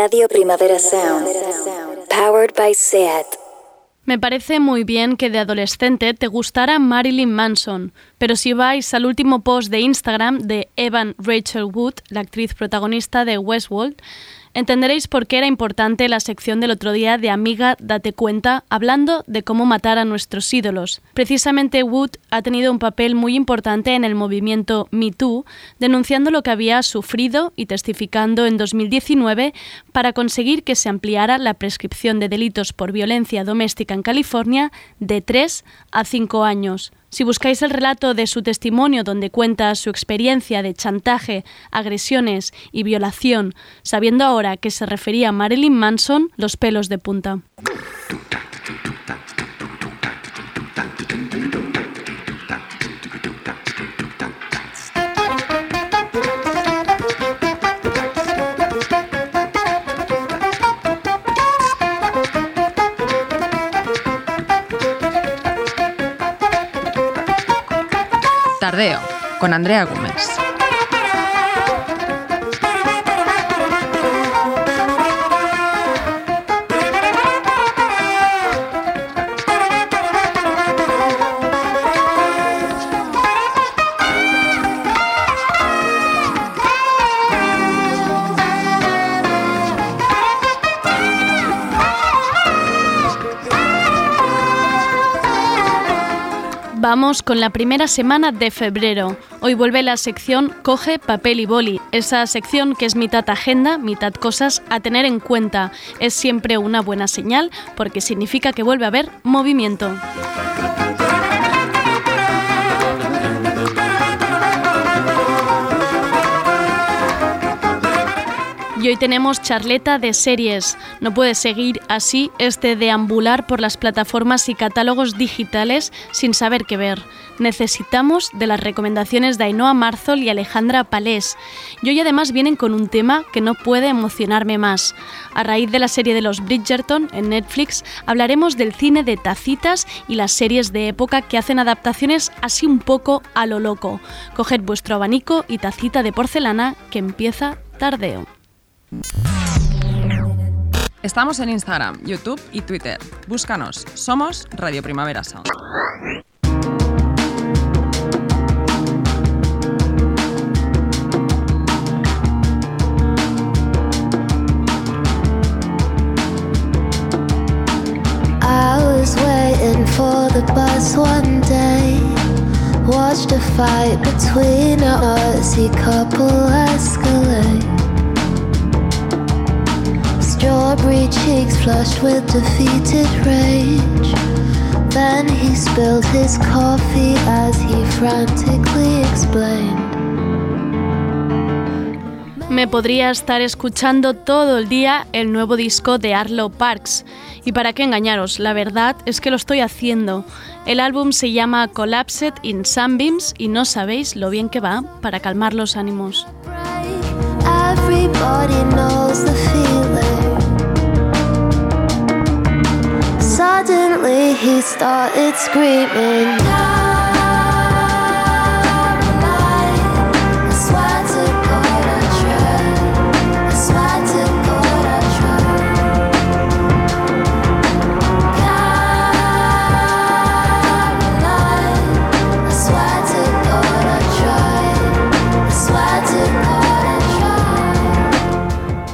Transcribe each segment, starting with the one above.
Radio Primavera Sound. Powered by SEAT. Me parece muy bien que de adolescente te gustara Marilyn Manson, pero si vais al último post de Instagram de Evan Rachel Wood, la actriz protagonista de Westworld, Entenderéis por qué era importante la sección del otro día de Amiga Date Cuenta, hablando de cómo matar a nuestros ídolos. Precisamente Wood ha tenido un papel muy importante en el movimiento Me Too, denunciando lo que había sufrido y testificando en 2019 para conseguir que se ampliara la prescripción de delitos por violencia doméstica en California de 3 a 5 años. Si buscáis el relato de su testimonio donde cuenta su experiencia de chantaje, agresiones y violación, sabiendo ahora que se refería a Marilyn Manson, los pelos de punta. Con Andrea Gómez. Vamos con la primera semana de febrero. Hoy vuelve la sección Coge papel y boli, esa sección que es mitad agenda, mitad cosas a tener en cuenta. Es siempre una buena señal porque significa que vuelve a haber movimiento. Hoy tenemos charleta de series. No puede seguir así este deambular por las plataformas y catálogos digitales sin saber qué ver. Necesitamos de las recomendaciones de Ainhoa Marzol y Alejandra Palés. Y hoy además vienen con un tema que no puede emocionarme más. A raíz de la serie de los Bridgerton en Netflix, hablaremos del cine de tacitas y las series de época que hacen adaptaciones así un poco a lo loco. Coged vuestro abanico y tacita de porcelana que empieza tardeo. Estamos en Instagram, YouTube y Twitter. Búscanos. Somos Radio Primavera Sound. For the bus one day. Watched a fight between a Aussie couple escalate. Strawberry cheeks flushed with defeated rage. Then he spilled his coffee as he frantically explained. Me podría estar escuchando todo el día el nuevo disco de Arlo Parks. Y para qué engañaros, la verdad es que lo estoy haciendo. El álbum se llama Collapsed in Sunbeams y no sabéis lo bien que va para calmar los ánimos. Everybody knows the feeling. Suddenly he started screaming.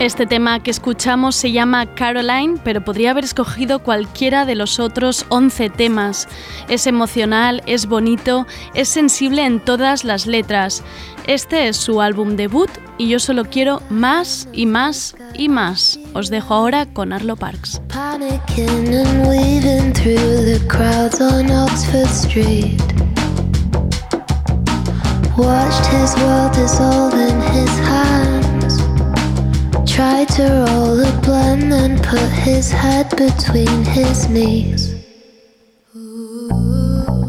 Este tema que escuchamos se llama Caroline, pero podría haber escogido cualquiera de los otros 11 temas. Es emocional, es bonito, es sensible en todas las letras. Este es su álbum debut y yo solo quiero más y más y más. Os dejo ahora con Arlo Parks. Watched his world dissolve in his hands. Tried to roll a blunt and put his head between his knees.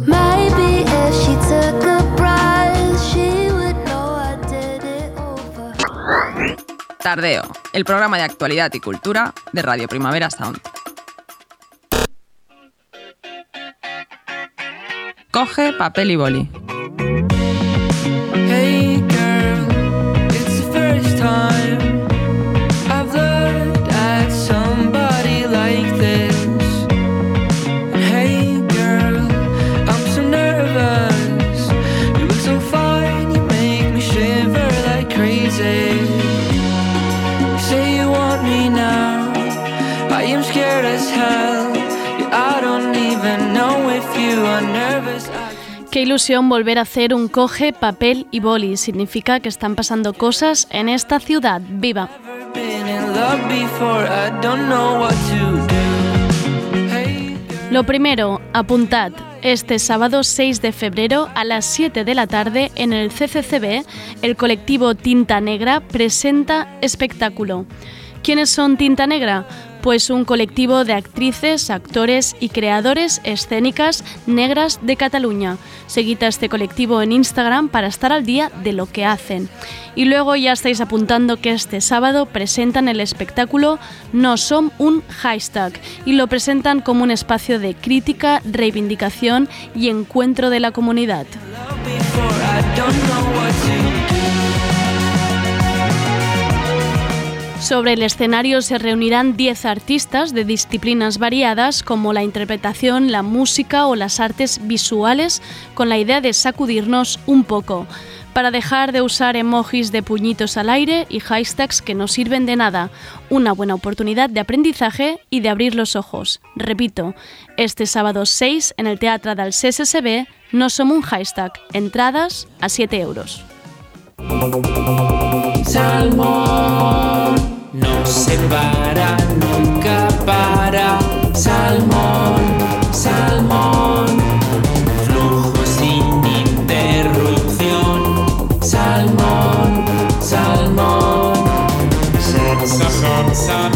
Maybe if she took a breath, she would know I did it over. Tardeo, el programa de actualidad y cultura de Radio Primavera Sound. Coge papel y boli. Hey girl, it's the first time ilusión volver a hacer un coge, papel y boli. Significa que están pasando cosas en esta ciudad viva. Lo primero, apuntad. Este sábado 6 de febrero a las 7 de la tarde en el CCCB, el colectivo Tinta Negra presenta espectáculo. ¿Quiénes son Tinta Negra? Pues un colectivo de actrices, actores y creadores escénicas negras de Cataluña. Seguid este colectivo en Instagram para estar al día de lo que hacen. Y luego ya estáis apuntando que este sábado presentan el espectáculo No Som un Hashtag y lo presentan como un espacio de crítica, reivindicación y encuentro de la comunidad. Sobre el escenario se reunirán 10 artistas de disciplinas variadas como la interpretación, la música o las artes visuales con la idea de sacudirnos un poco para dejar de usar emojis de puñitos al aire y hashtags que no sirven de nada. Una buena oportunidad de aprendizaje y de abrir los ojos. Repito, este sábado 6 en el Teatro del CSSB no somos un hashtag. Entradas a 7 euros. No se para, nunca para. Salmón, salmón, flujo sin interrupción. Salmón, salmón, salmón, salmón,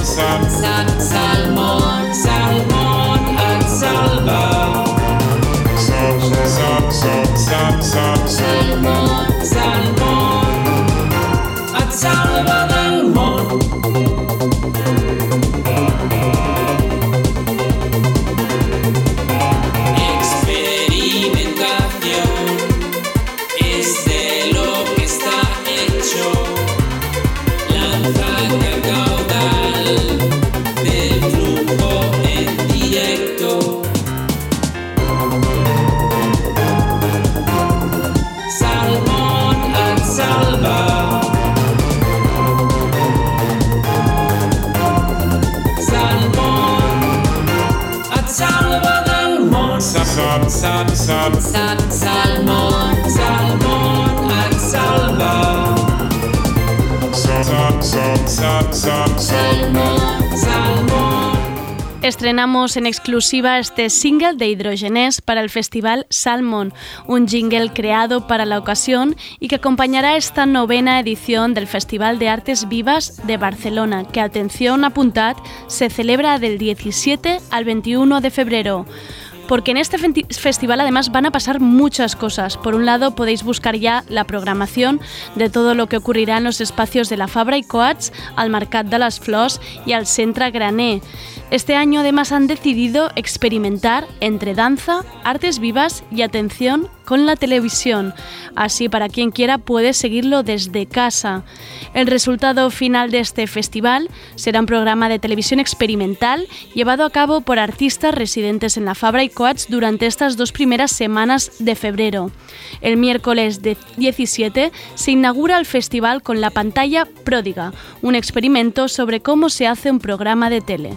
salmón, salmón, ad salva. Salmón, salmón, Estrenamos en exclusiva este single de Hidrogenés para el festival Salmon, un jingle creado para la ocasión y que acompañará esta novena edición del Festival de Artes Vivas de Barcelona, que atención apuntad, se celebra del 17 al 21 de febrero porque en este festival además van a pasar muchas cosas. Por un lado, podéis buscar ya la programación de todo lo que ocurrirá en los espacios de la Fabra y Coats, al Mercat de las Flors y al Centre Grané. Este año además han decidido experimentar entre danza, artes vivas y atención con la televisión. Así para quien quiera puede seguirlo desde casa. El resultado final de este festival será un programa de televisión experimental llevado a cabo por artistas residentes en la Fabra y Coats durante estas dos primeras semanas de febrero. El miércoles de 17 se inaugura el festival con la pantalla Pródiga, un experimento sobre cómo se hace un programa de tele.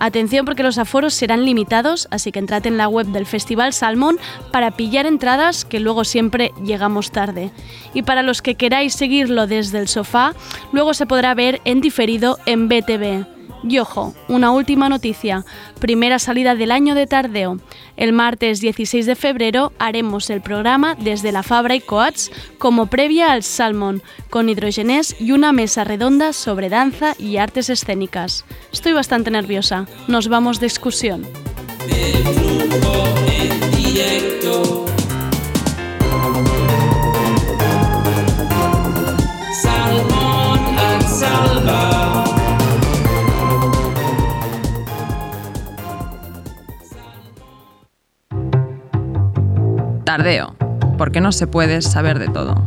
Atención porque los aforos serán limitados, así que entrad en la web del Festival Salmón para pillar entradas que luego siempre llegamos tarde. Y para los que queráis seguirlo desde el sofá, luego se podrá ver en diferido en BTV. Y ojo, una última noticia. Primera salida del año de tardeo. El martes 16 de febrero haremos el programa desde la Fabra y Coats como previa al Salmon, con hidrogenés y una mesa redonda sobre danza y artes escénicas. Estoy bastante nerviosa. Nos vamos de excursión. Salmón ad salva. Tardeo, porque no se puede saber de todo.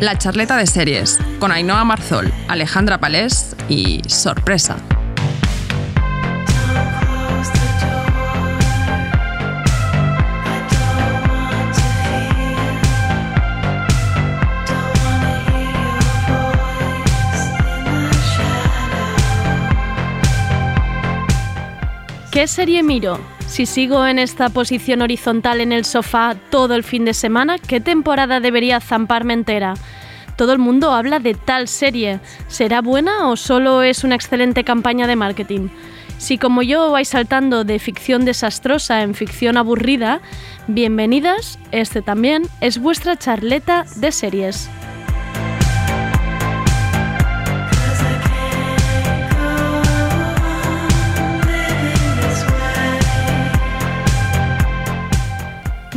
La charleta de series, con Ainhoa Marzol, Alejandra Palés y sorpresa. ¿Qué serie miro? Si sigo en esta posición horizontal en el sofá todo el fin de semana, ¿qué temporada debería zamparme entera? Todo el mundo habla de tal serie. ¿Será buena o solo es una excelente campaña de marketing? Si como yo vais saltando de ficción desastrosa en ficción aburrida, bienvenidas, este también es vuestra charleta de series.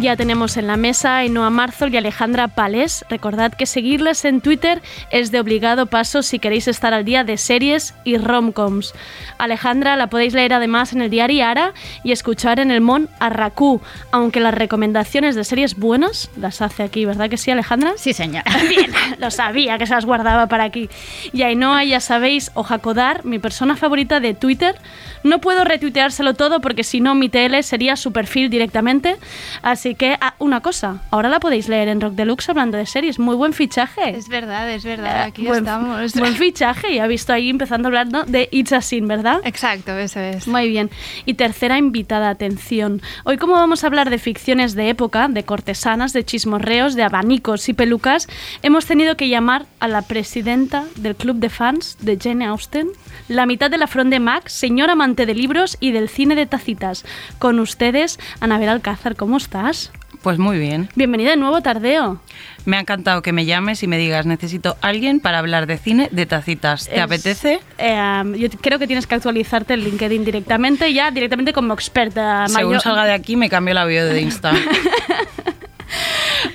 Ya tenemos en la mesa a Ainhoa Marzol y Alejandra Pales. Recordad que seguirles en Twitter es de obligado paso si queréis estar al día de series y romcoms. Alejandra la podéis leer además en el diario Ara y escuchar en el Mon Arracú, aunque las recomendaciones de series buenas las hace aquí, ¿verdad que sí, Alejandra? Sí, señora. Bien, lo sabía que se las guardaba para aquí. Y Ainhoa, ya sabéis, o Jacodar, mi persona favorita de Twitter. No puedo retuiteárselo todo porque si no mi TL sería su perfil directamente. Así que, ah, una cosa, ahora la podéis leer en Rock Deluxe hablando de series. Muy buen fichaje. Es verdad, es verdad, aquí buen, estamos. Buen fichaje, ya he visto ahí empezando hablando de It's a Sin, ¿verdad? Exacto, eso es. Muy bien. Y tercera invitada, atención. Hoy como vamos a hablar de ficciones de época, de cortesanas, de chismorreos, de abanicos y pelucas, hemos tenido que llamar a la presidenta del club de fans de Jane Austen, la mitad de la front de Mac, señora amante de libros y del cine de tacitas. Con ustedes, Anabel Alcázar, ¿cómo estás? Pues muy bien. Bienvenida de nuevo, Tardeo. Me ha encantado que me llames y me digas, necesito alguien para hablar de cine de tacitas. ¿Te Es- apetece? Eh, yo creo que tienes que actualizarte el LinkedIn directamente, ya directamente como experta. Según mayor- salga de aquí me cambio la bio de Insta.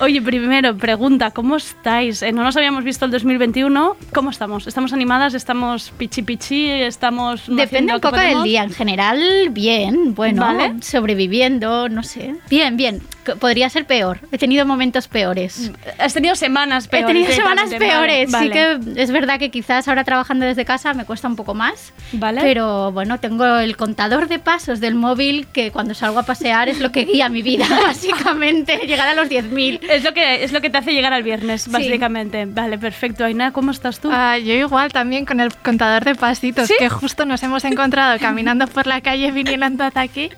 Oye, primero, pregunta, ¿cómo estáis? Eh, no nos habíamos visto el 2021. ¿Cómo estamos? ¿Estamos animadas? ¿Estamos pichi pichi? ¿Estamos Depende un poco del día. En general, bien, bueno, Vale. sobreviviendo, no sé. Bien, bien. Podría ser peor. He tenido momentos peores. Has tenido semanas peores. He tenido semanas directamente. Vale, peores. Sí que es verdad que quizás ahora trabajando desde casa me cuesta un poco más. Vale. Pero bueno, tengo el contador de pasos del móvil que cuando salgo a pasear es lo que guía mi vida, básicamente. Llegar a los 10.000. Es lo, que, es lo que te hace llegar al viernes, básicamente. Vale, perfecto. Aina, ¿cómo estás tú? Ah, yo igual también con el contador de pasitos ¿Sí? que justo nos hemos encontrado caminando por la calle viniendo hasta aquí.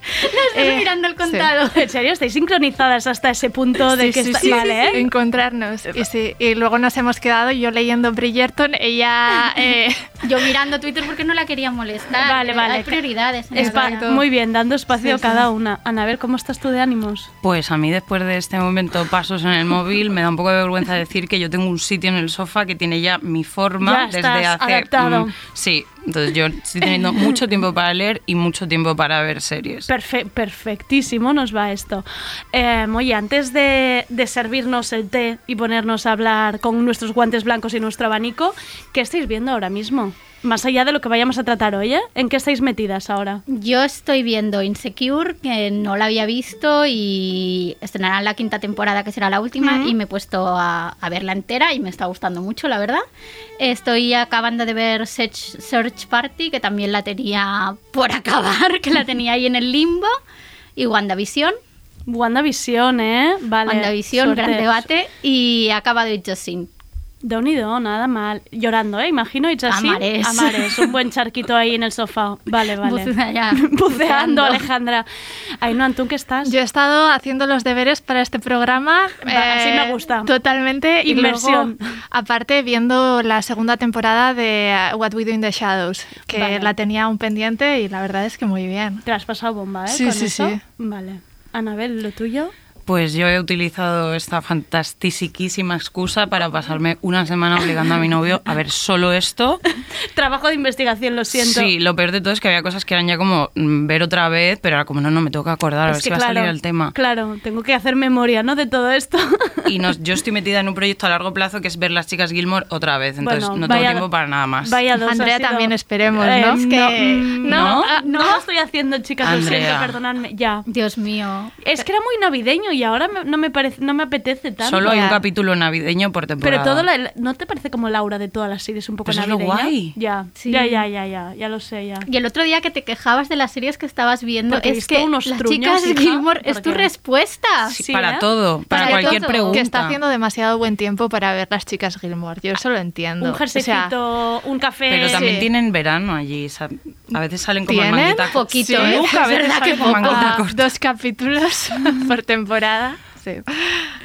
Estoy Eh, mirando el sí. contador. ¿En serio? ¿Estáis sincronizadas hasta ese punto de Sí, que sí, está- sí, Vale, ¿eh? encontrarnos. Y, sí, y luego nos hemos quedado yo leyendo Bridgerton, ella... eh, Yo mirando Twitter porque no la quería molestar. Vale, Eh, vale. Hay prioridades. vida. muy bien, dando espacio Sí, a sí. cada una. Anabel, ¿cómo estás tú de ánimos? Pues a mí después de este momento pasos en el móvil me da un poco de vergüenza decir que yo tengo un sitio en el sofá que tiene ya mi forma Ya desde estás hace... adaptado. mm, sí, entonces yo estoy teniendo mucho tiempo para leer y mucho tiempo para ver series. Perfe- perfectísimo nos va esto. Eh, oye, antes de, de servirnos el té y ponernos a hablar con nuestros guantes blancos y nuestro abanico, ¿qué estáis viendo ahora mismo? Más allá de lo que vayamos a tratar hoy, ¿eh? ¿En qué estáis metidas ahora? Yo estoy viendo Insecure, que no la había visto y estrenarán la quinta temporada, que será la última, y me he puesto a, a verla entera y me está gustando mucho, la verdad. Estoy acabando de ver Search, Search Party, que también la tenía por acabar, que la tenía ahí en el limbo, y WandaVision. WandaVision, ¿eh? Vale. WandaVision, suerte. gran debate, y It Just Sin. De unido, nada mal. Llorando, ¿eh? Imagino, y así. Amares. Amares, un buen charquito ahí en el sofá. Vale, vale. Bucea- Buceando. Alejandra. Ainhoa, ¿tú qué estás? yo he estado haciendo los deberes para este programa. eh, así me gusta. Totalmente. Y Inmersión. luego, aparte, viendo la segunda temporada de uh, What We Do in the Shadows, que Vale. la tenía aún pendiente y la verdad es que muy bien. Te la has pasado bomba, ¿eh? Sí, Con sí, eso. sí. Vale. Anabel, ¿lo tuyo? Pues yo he utilizado esta fantastiquísima excusa para pasarme una semana obligando a mi novio a ver solo esto. Trabajo de investigación, lo siento. Sí, lo peor de todo es que había cosas que eran ya como mm, ver otra vez, pero era como no, no, me tengo que acordar, a ver Es si que va a salir el tema. Claro, tengo que hacer memoria, ¿no? De todo esto. Y nos, yo estoy metida en un proyecto a largo plazo que es ver las chicas Gilmore otra vez, entonces Bueno, no tengo tiempo para nada más. Vaya dos. Andrea sido- también esperemos, ¿no? Eh, Es no, que- mm, ¿No? no, ah, no lo estoy haciendo, chicas, lo siento, Andrea. perdonadme. Ya. Dios mío. Es que era muy navideño y ahora me- no me parece, no me apetece tanto. Solo hay un capítulo navideño por temporada. Pero todo la- ¿no te parece como Laura de todas las series un poco Pues es lo navideña? guay. Ya, Sí. ya, ya, ya, ya, ya lo sé, ya. Y el otro día que te quejabas de las series que estabas viendo, Porque es que unos las truños, chicas hija, Gilmore es tu respuesta. Sí, Sí, para ¿eh? todo, para, Para cualquier todo. pregunta. Que está haciendo demasiado buen tiempo para ver las chicas Gilmore. Yo eso lo entiendo. Un O sea, jerseycito, un café. Pero también Sí. tienen verano allí. A veces salen como en ¿Tienen? manguita. Poquito, Sí, ¿eh? A Es veces verdad que con poco. manguita Ah, corta. dos capítulos por temporada. Sí.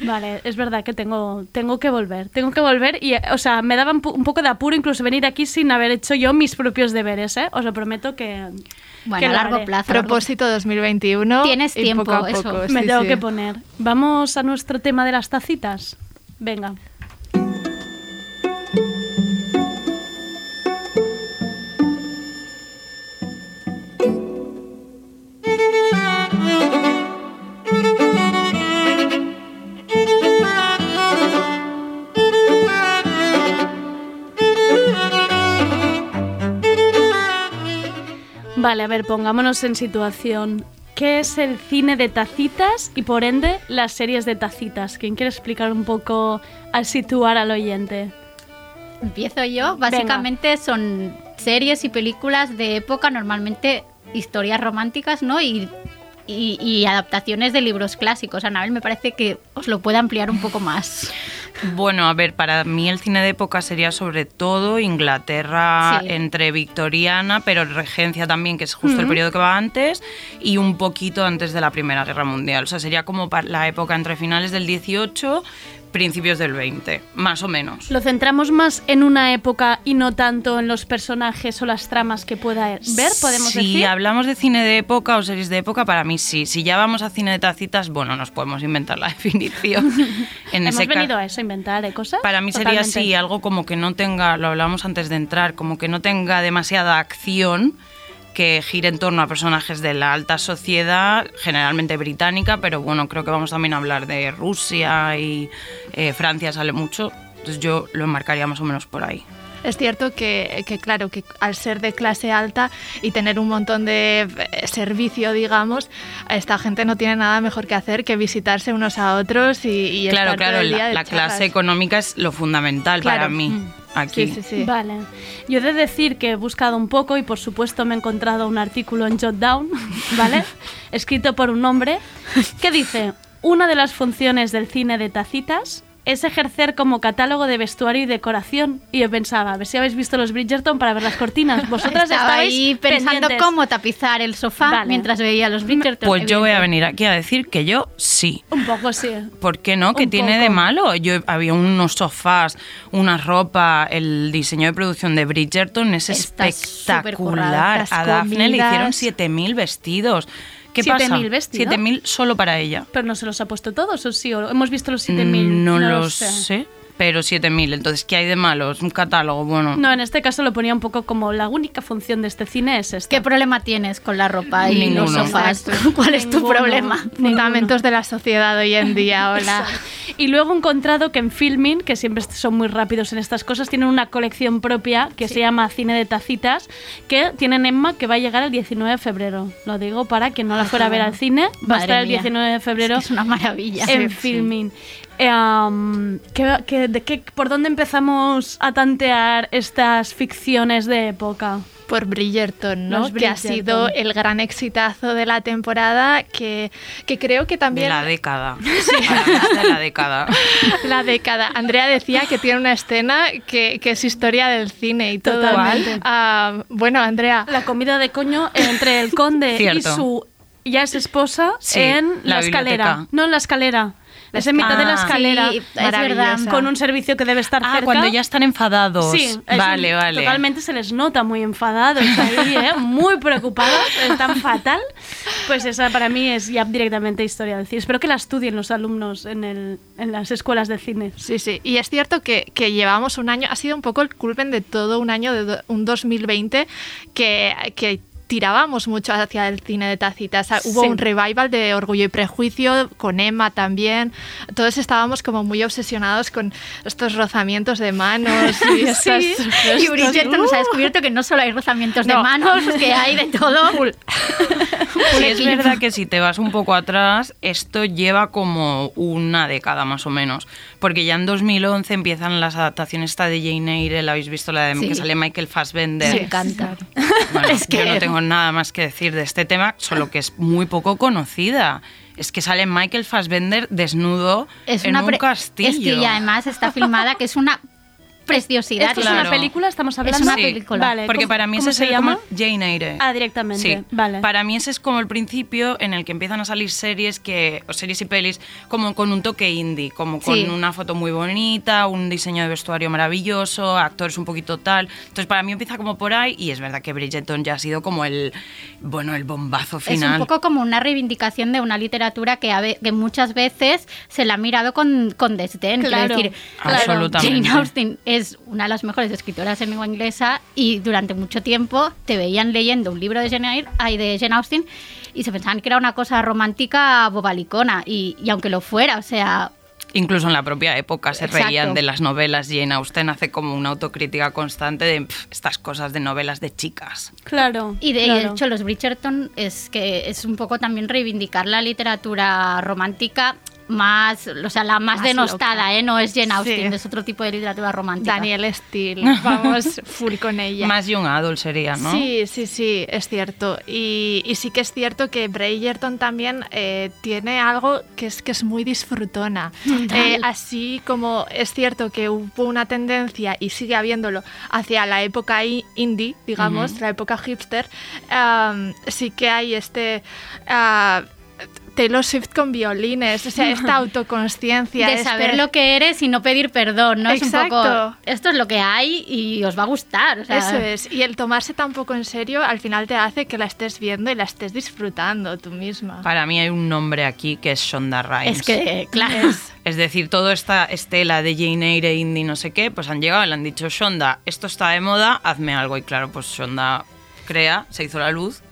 Vale, es verdad que tengo, tengo que volver. Tengo que volver y, eh, o sea, me daba un, un poco de apuro incluso venir aquí sin haber hecho yo mis propios deberes, ¿eh? Os lo prometo que, Bueno, que a largo haré. plazo. Propósito 2021. Tienes y tiempo, poco a eso. poco, Me sí, tengo sí. que poner. Vamos a nuestro tema de las tacitas. Venga. Vale, a ver, pongámonos en situación. ¿Qué es el cine de tacitas y por ende las series de tacitas? ¿Quién quiere explicar un poco al situar al oyente? Empiezo yo. Básicamente son series y películas de época, normalmente historias románticas, ¿no? Y, y- y adaptaciones de libros clásicos. Anabel, me parece que os lo puede ampliar un poco más. Bueno, a ver, para mí el cine de época sería sobre todo Inglaterra Sí. entre victoriana, pero regencia también, que es justo el periodo que va antes, y un poquito antes de la Primera Guerra Mundial. O sea, sería como la época entre finales del 18, principios del 20, más o menos. ¿Lo centramos más en una época y no tanto en los personajes o las tramas que pueda ver? ¿Podemos si decir? hablamos de cine de época o series de época, para mí sí. Si ya vamos a cine de tacitas, bueno, nos podemos inventar la definición. en Hemos ese venido a eso, inventar ¿eh? cosas. Para mí sería así, algo como que no tenga, lo hablamos antes de entrar, como que no tenga demasiada acción que gire en torno a personajes de la alta sociedad, generalmente británica, pero bueno, creo que vamos también a hablar de Rusia y eh, Francia sale mucho, entonces yo lo enmarcaría más o menos por ahí. Es cierto que, que, claro, que al ser de clase alta y tener un montón de eh, servicio, digamos, esta gente no tiene nada mejor que hacer que visitarse unos a otros y, y claro, estar todo claro, el día la, de la clase económica es lo fundamental para mí. Mm. Aquí. Sí, sí, sí. Vale. Yo he de decir que he buscado un poco y por supuesto me he encontrado un artículo en Jotdown, ¿vale? Escrito por un hombre que dice, una de las funciones del cine de tacitas es ejercer como catálogo de vestuario y decoración. Y yo pensaba, a ver si habéis visto los Bridgerton para ver las cortinas. Vosotras Estaba estabais ahí pensando pendientes. cómo tapizar el sofá Vale. mientras veía los Bridgerton. Pues yo voy a evidente. venir aquí a decir que yo sí. Un poco sí. ¿Por qué no? ¿Qué Un tiene poco. de malo? Yo había unos sofás, una ropa, el diseño de producción de Bridgerton es Está espectacular. supercurrado, A Daphne le hicieron comidas. 7000 vestidos. ¿Qué pasa? ¿7.000 vestidos? 7000 solo para ella. Pero no se los ha puesto todos, ¿o sí? ¿O hemos visto los 7.000? Mm, No, lo sé. sé. Pero 7000. Entonces, ¿qué hay de malo? Es un catálogo, bueno. No, en este caso lo ponía un poco como la única función de este cine es esta. ¿Qué problema tienes con la ropa y los sofás? ¿Cuál es tu Ninguno. problema? Fundamentos de la sociedad hoy en día, hola. Y luego he encontrado que en Filmin, que siempre son muy rápidos en estas cosas, tienen una colección propia que se llama Cine de Tacitas, que tienen Emma que va a llegar el 19 de febrero. Lo digo para quien no la fuera a ver al cine, va a estar el mía. 19 de febrero Es una maravilla. en Filmin. Eh, um, ¿qué- qué- de qué- ¿Por dónde empezamos a tantear estas ficciones de época? Por Bridgerton, ¿no? Los Que ha sido el gran exitazo de la temporada, que, que creo que De también... la década. Es de la década. La década. Andrea decía que tiene una escena que, que es historia del cine y todo. Totalmente. Ah, bueno, Andrea, La comida de coño entre el conde y su ya es esposa Sí, en la la, escalera. No en la escalera. Es en mitad de la Ah. escalera. Sí, es verdad. Con un servicio que debe estar Ah, cerca. cuando ya están enfadados. Sí, es vale, un- vale. Totalmente se les nota muy enfadados ahí, ¿eh? muy preocupados, están fatal. Pues esa para mí es ya directamente historia del cine. Espero que la estudien los alumnos en, el, en las escuelas de cine. Sí, sí. Y es cierto que, que llevamos un año, ha sido un poco el culpen de todo un año, de do- un 2020, que, que tirábamos mucho hacia el cine de tacitas. Ah, Hubo Sí. un revival de Orgullo y Prejuicio, con Emma también. Todos estábamos como muy obsesionados con estos rozamientos de manos y estas... Y estos- Bridgerton nos ha descubierto que no solo hay rozamientos de No. manos, que hay de todo. Sí, es verdad que si te vas un poco atrás, esto lleva como una década más o menos. Porque ya en 2011 empiezan las adaptaciones esta de Jane Eyre, la habéis visto, la de Sí. que sale Michael Fassbender. Me encanta. Bueno, Es que- yo no tengo nada más que decir de este tema, solo que es muy poco conocida. Es que sale Michael Fassbender desnudo Es en una un castillo. Es que y además está filmada que es una preciosidad. ¿Esto es una película? ¿Estamos hablando? una Sí, película. Vale, Porque ¿cómo- para mí ese se es el- llama? como Jane Eyre. Ah, directamente. Sí, Vale. Para mí ese es como el principio en el que empiezan a salir series que o series y pelis como con un toque indie, como con Sí. una foto muy bonita, un diseño de vestuario maravilloso, actores un poquito tal. Entonces para mí empieza como por ahí y es verdad que Bridgerton ya ha sido como el bueno, el bombazo Es final. un poco como una reivindicación de una literatura que, a ve- que muchas veces se la ha mirado con, con desdén. Quiero Claro, decir, claro. Absolutamente. Jane Austen es una de las mejores escritoras en lengua inglesa y durante mucho tiempo te veían leyendo un libro de Jane, Eyre- ay, de Jane Austen y se pensaban que era una cosa romántica bobalicona y, y aunque lo fuera, o sea, Incluso en la propia época se Exacto. reían de las novelas. Jane Austen hace como una autocrítica constante de "Pf, estas cosas de novelas de chicas. Claro. Y de claro. hecho, los Bridgerton es que es un poco también reivindicar la literatura romántica más, o sea, la más, Más denostada, loca. ¿eh? No es Jane Sí. Austen, es otro tipo de literatura romántica. Daniel Steele, vamos full con ella. Más young adult sería, ¿no? Sí, sí, sí, es cierto. Y, y sí que es cierto que Bridgerton también eh, tiene algo que es que es muy disfrutona. Eh, así como es cierto que hubo una tendencia y sigue habiéndolo hacia la época indie, digamos, la época hipster, sí que hay este... ah, Taylor Swift con violines, o sea, esta autoconsciencia. de este- saber lo que eres y no pedir perdón, ¿no? Es un Exacto. poco, esto es lo que hay y os va a gustar. o sea, Eso es, y el tomarse tan poco en serio al final te hace que la estés viendo y la estés disfrutando tú misma. Para mí hay un nombre aquí que es Shonda Rhimes. Es que, claro, Es decir, toda esta estela de Jane Eyre, indie, no sé qué, pues han llegado y le han dicho, Shonda, esto está de moda, hazme algo. Y claro, pues Shonda crea, se hizo la luz.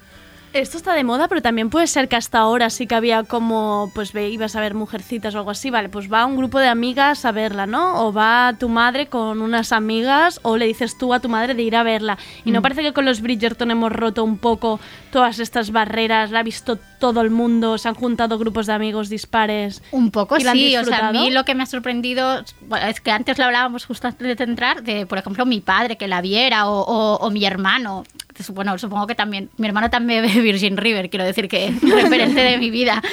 Esto está de moda, pero también puede ser que hasta ahora sí que había como, pues ve, ibas a ver mujercitas o algo así, vale, pues va un grupo de amigas a verla, ¿no? O va tu madre con unas amigas o le dices tú a tu madre de ir a verla. Y no parece que con los Bridgerton hemos roto un poco todas estas barreras, la ha visto todo el mundo, se han juntado grupos de amigos dispares. un poco ¿Y sí. O sea, a mí lo que me ha sorprendido bueno, es que antes lo hablábamos justo antes de entrar, de, por ejemplo, mi padre que la viera o, o- o mi hermano. Bueno, supongo que también, mi hermano también ve Virgin River, quiero decir que es referente de mi vida.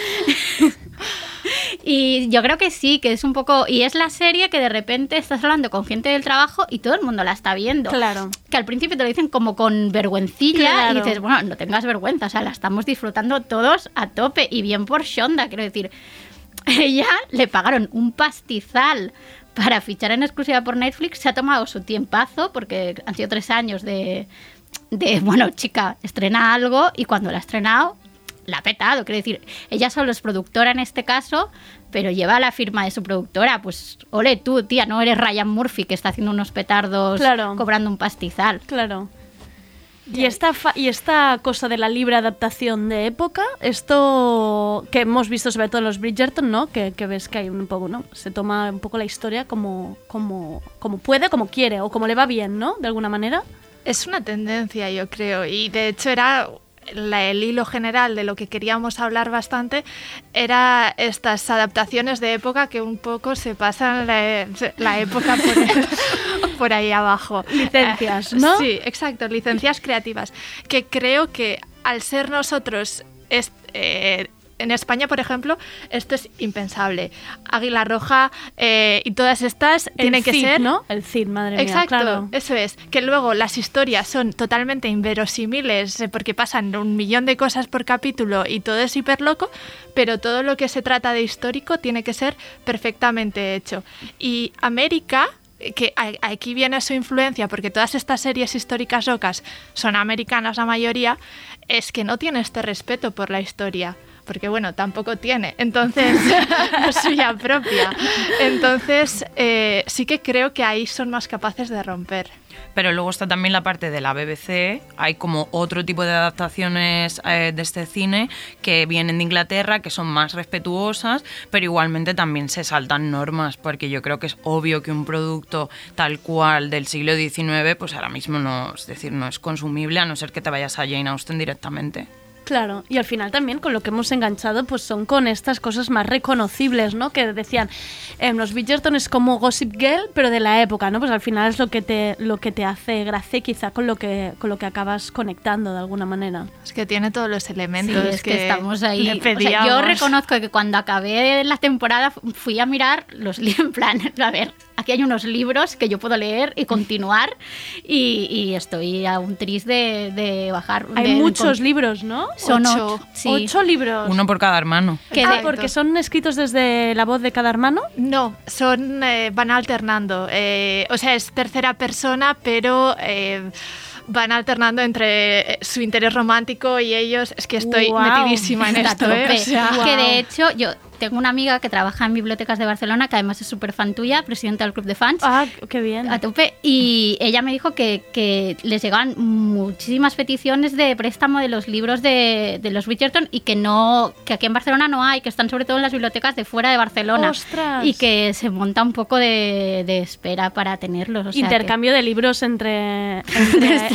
Y yo creo que sí, que es un poco. Y es la serie que de repente estás hablando con gente del trabajo y todo el mundo la está viendo. Claro. Que al principio te lo dicen como con vergüencilla Claro. y dices, bueno, no tengas vergüenza, o sea, la estamos disfrutando todos a tope y bien por Shonda, quiero decir. Ella le pagaron un pastizal para fichar en exclusiva por Netflix, se ha tomado su tiempazo porque han sido tres años de, de bueno, chica, estrena algo y cuando la ha estrenado la ha petado. Quiero decir, ella solo es productora en este caso, pero lleva la firma de su productora. Pues, ole tú, tía, no eres Ryan Murphy que está haciendo unos petardos Claro. cobrando un pastizal. Claro. Y esta, fa- y esta cosa de la libre adaptación de época, esto que hemos visto sobre todo en los Bridgerton, ¿no? Que, que ves que hay un poco, ¿no? Se toma un poco la historia como, como, como puede, como quiere o como le va bien, ¿no? De alguna manera. Es una tendencia, yo creo, y de hecho era la- el hilo general de lo que queríamos hablar bastante, era estas adaptaciones de época que un poco se pasan la, la época por, por ahí abajo. Licencias, Eh, ¿no? Sí, exacto, licencias creativas, que creo que al ser nosotros... es- eh, en España, por ejemplo, esto es impensable. Águila Roja eh, y todas estas tienen El que Cid, ser ¿no? El Cid, madre mía. Exacto, claro. eso es. Que luego las historias son totalmente inverosímiles eh, porque pasan un millón de cosas por capítulo y todo es hiper loco, pero todo lo que se trata de histórico tiene que ser perfectamente hecho. Y América eh, que aquí viene su influencia, porque todas estas series históricas locas son americanas la mayoría, es que no tiene este respeto por la historia. Porque bueno, tampoco tiene, entonces, no suya propia. Entonces, eh, sí que creo que ahí son más capaces de romper. Pero luego está también la parte de la BBC. Hay como otro tipo de adaptaciones eh, de este cine que vienen de Inglaterra, que son más respetuosas, pero igualmente también se saltan normas, porque yo creo que es obvio que un producto tal cual del siglo XIX, pues ahora mismo no, es decir, no es consumible a no ser que te vayas a Jane Austen directamente. Claro, y al final también con lo que hemos enganchado pues son con estas cosas más reconocibles, ¿no? Que decían, em, los Bridgerton es como Gossip Girl, pero de la época, ¿no? Pues al final es lo que te, lo que te hace gracia quizá con lo que, con lo que acabas conectando de alguna manera. Es que tiene todos los Sí, elementos es que, estamos ahí. le O sea, yo reconozco que cuando acabé la temporada fu- fui a mirar los libros en plan, a ver, aquí hay unos libros que yo puedo leer y continuar y, y estoy a un tris de, de bajar. Hay de- muchos con- libros, ¿no? Son Ocho. ocho. sí. Ocho libros. Uno por cada hermano. Que ah, porque son escritos desde la voz de cada hermano. No, son eh, van alternando. eh, o sea, es tercera persona, pero eh, van alternando entre eh, su interés romántico y ellos. Es que estoy metidísima en esto, ¿eh? O sea, Que de hecho, yo tengo una amiga que trabaja en bibliotecas de Barcelona, que además es súper fan tuya, presidenta del club de fans. Ah, qué bien. A tope. Y ella me dijo que, que les llegaban muchísimas peticiones de préstamo de los libros de, de los Bridgerton y que no que aquí en Barcelona no hay, que están sobre todo en las bibliotecas de fuera de Barcelona. ¡Ostras! Y que se monta un poco de, de espera para tenerlos. o sea que- Intercambio de libros entre,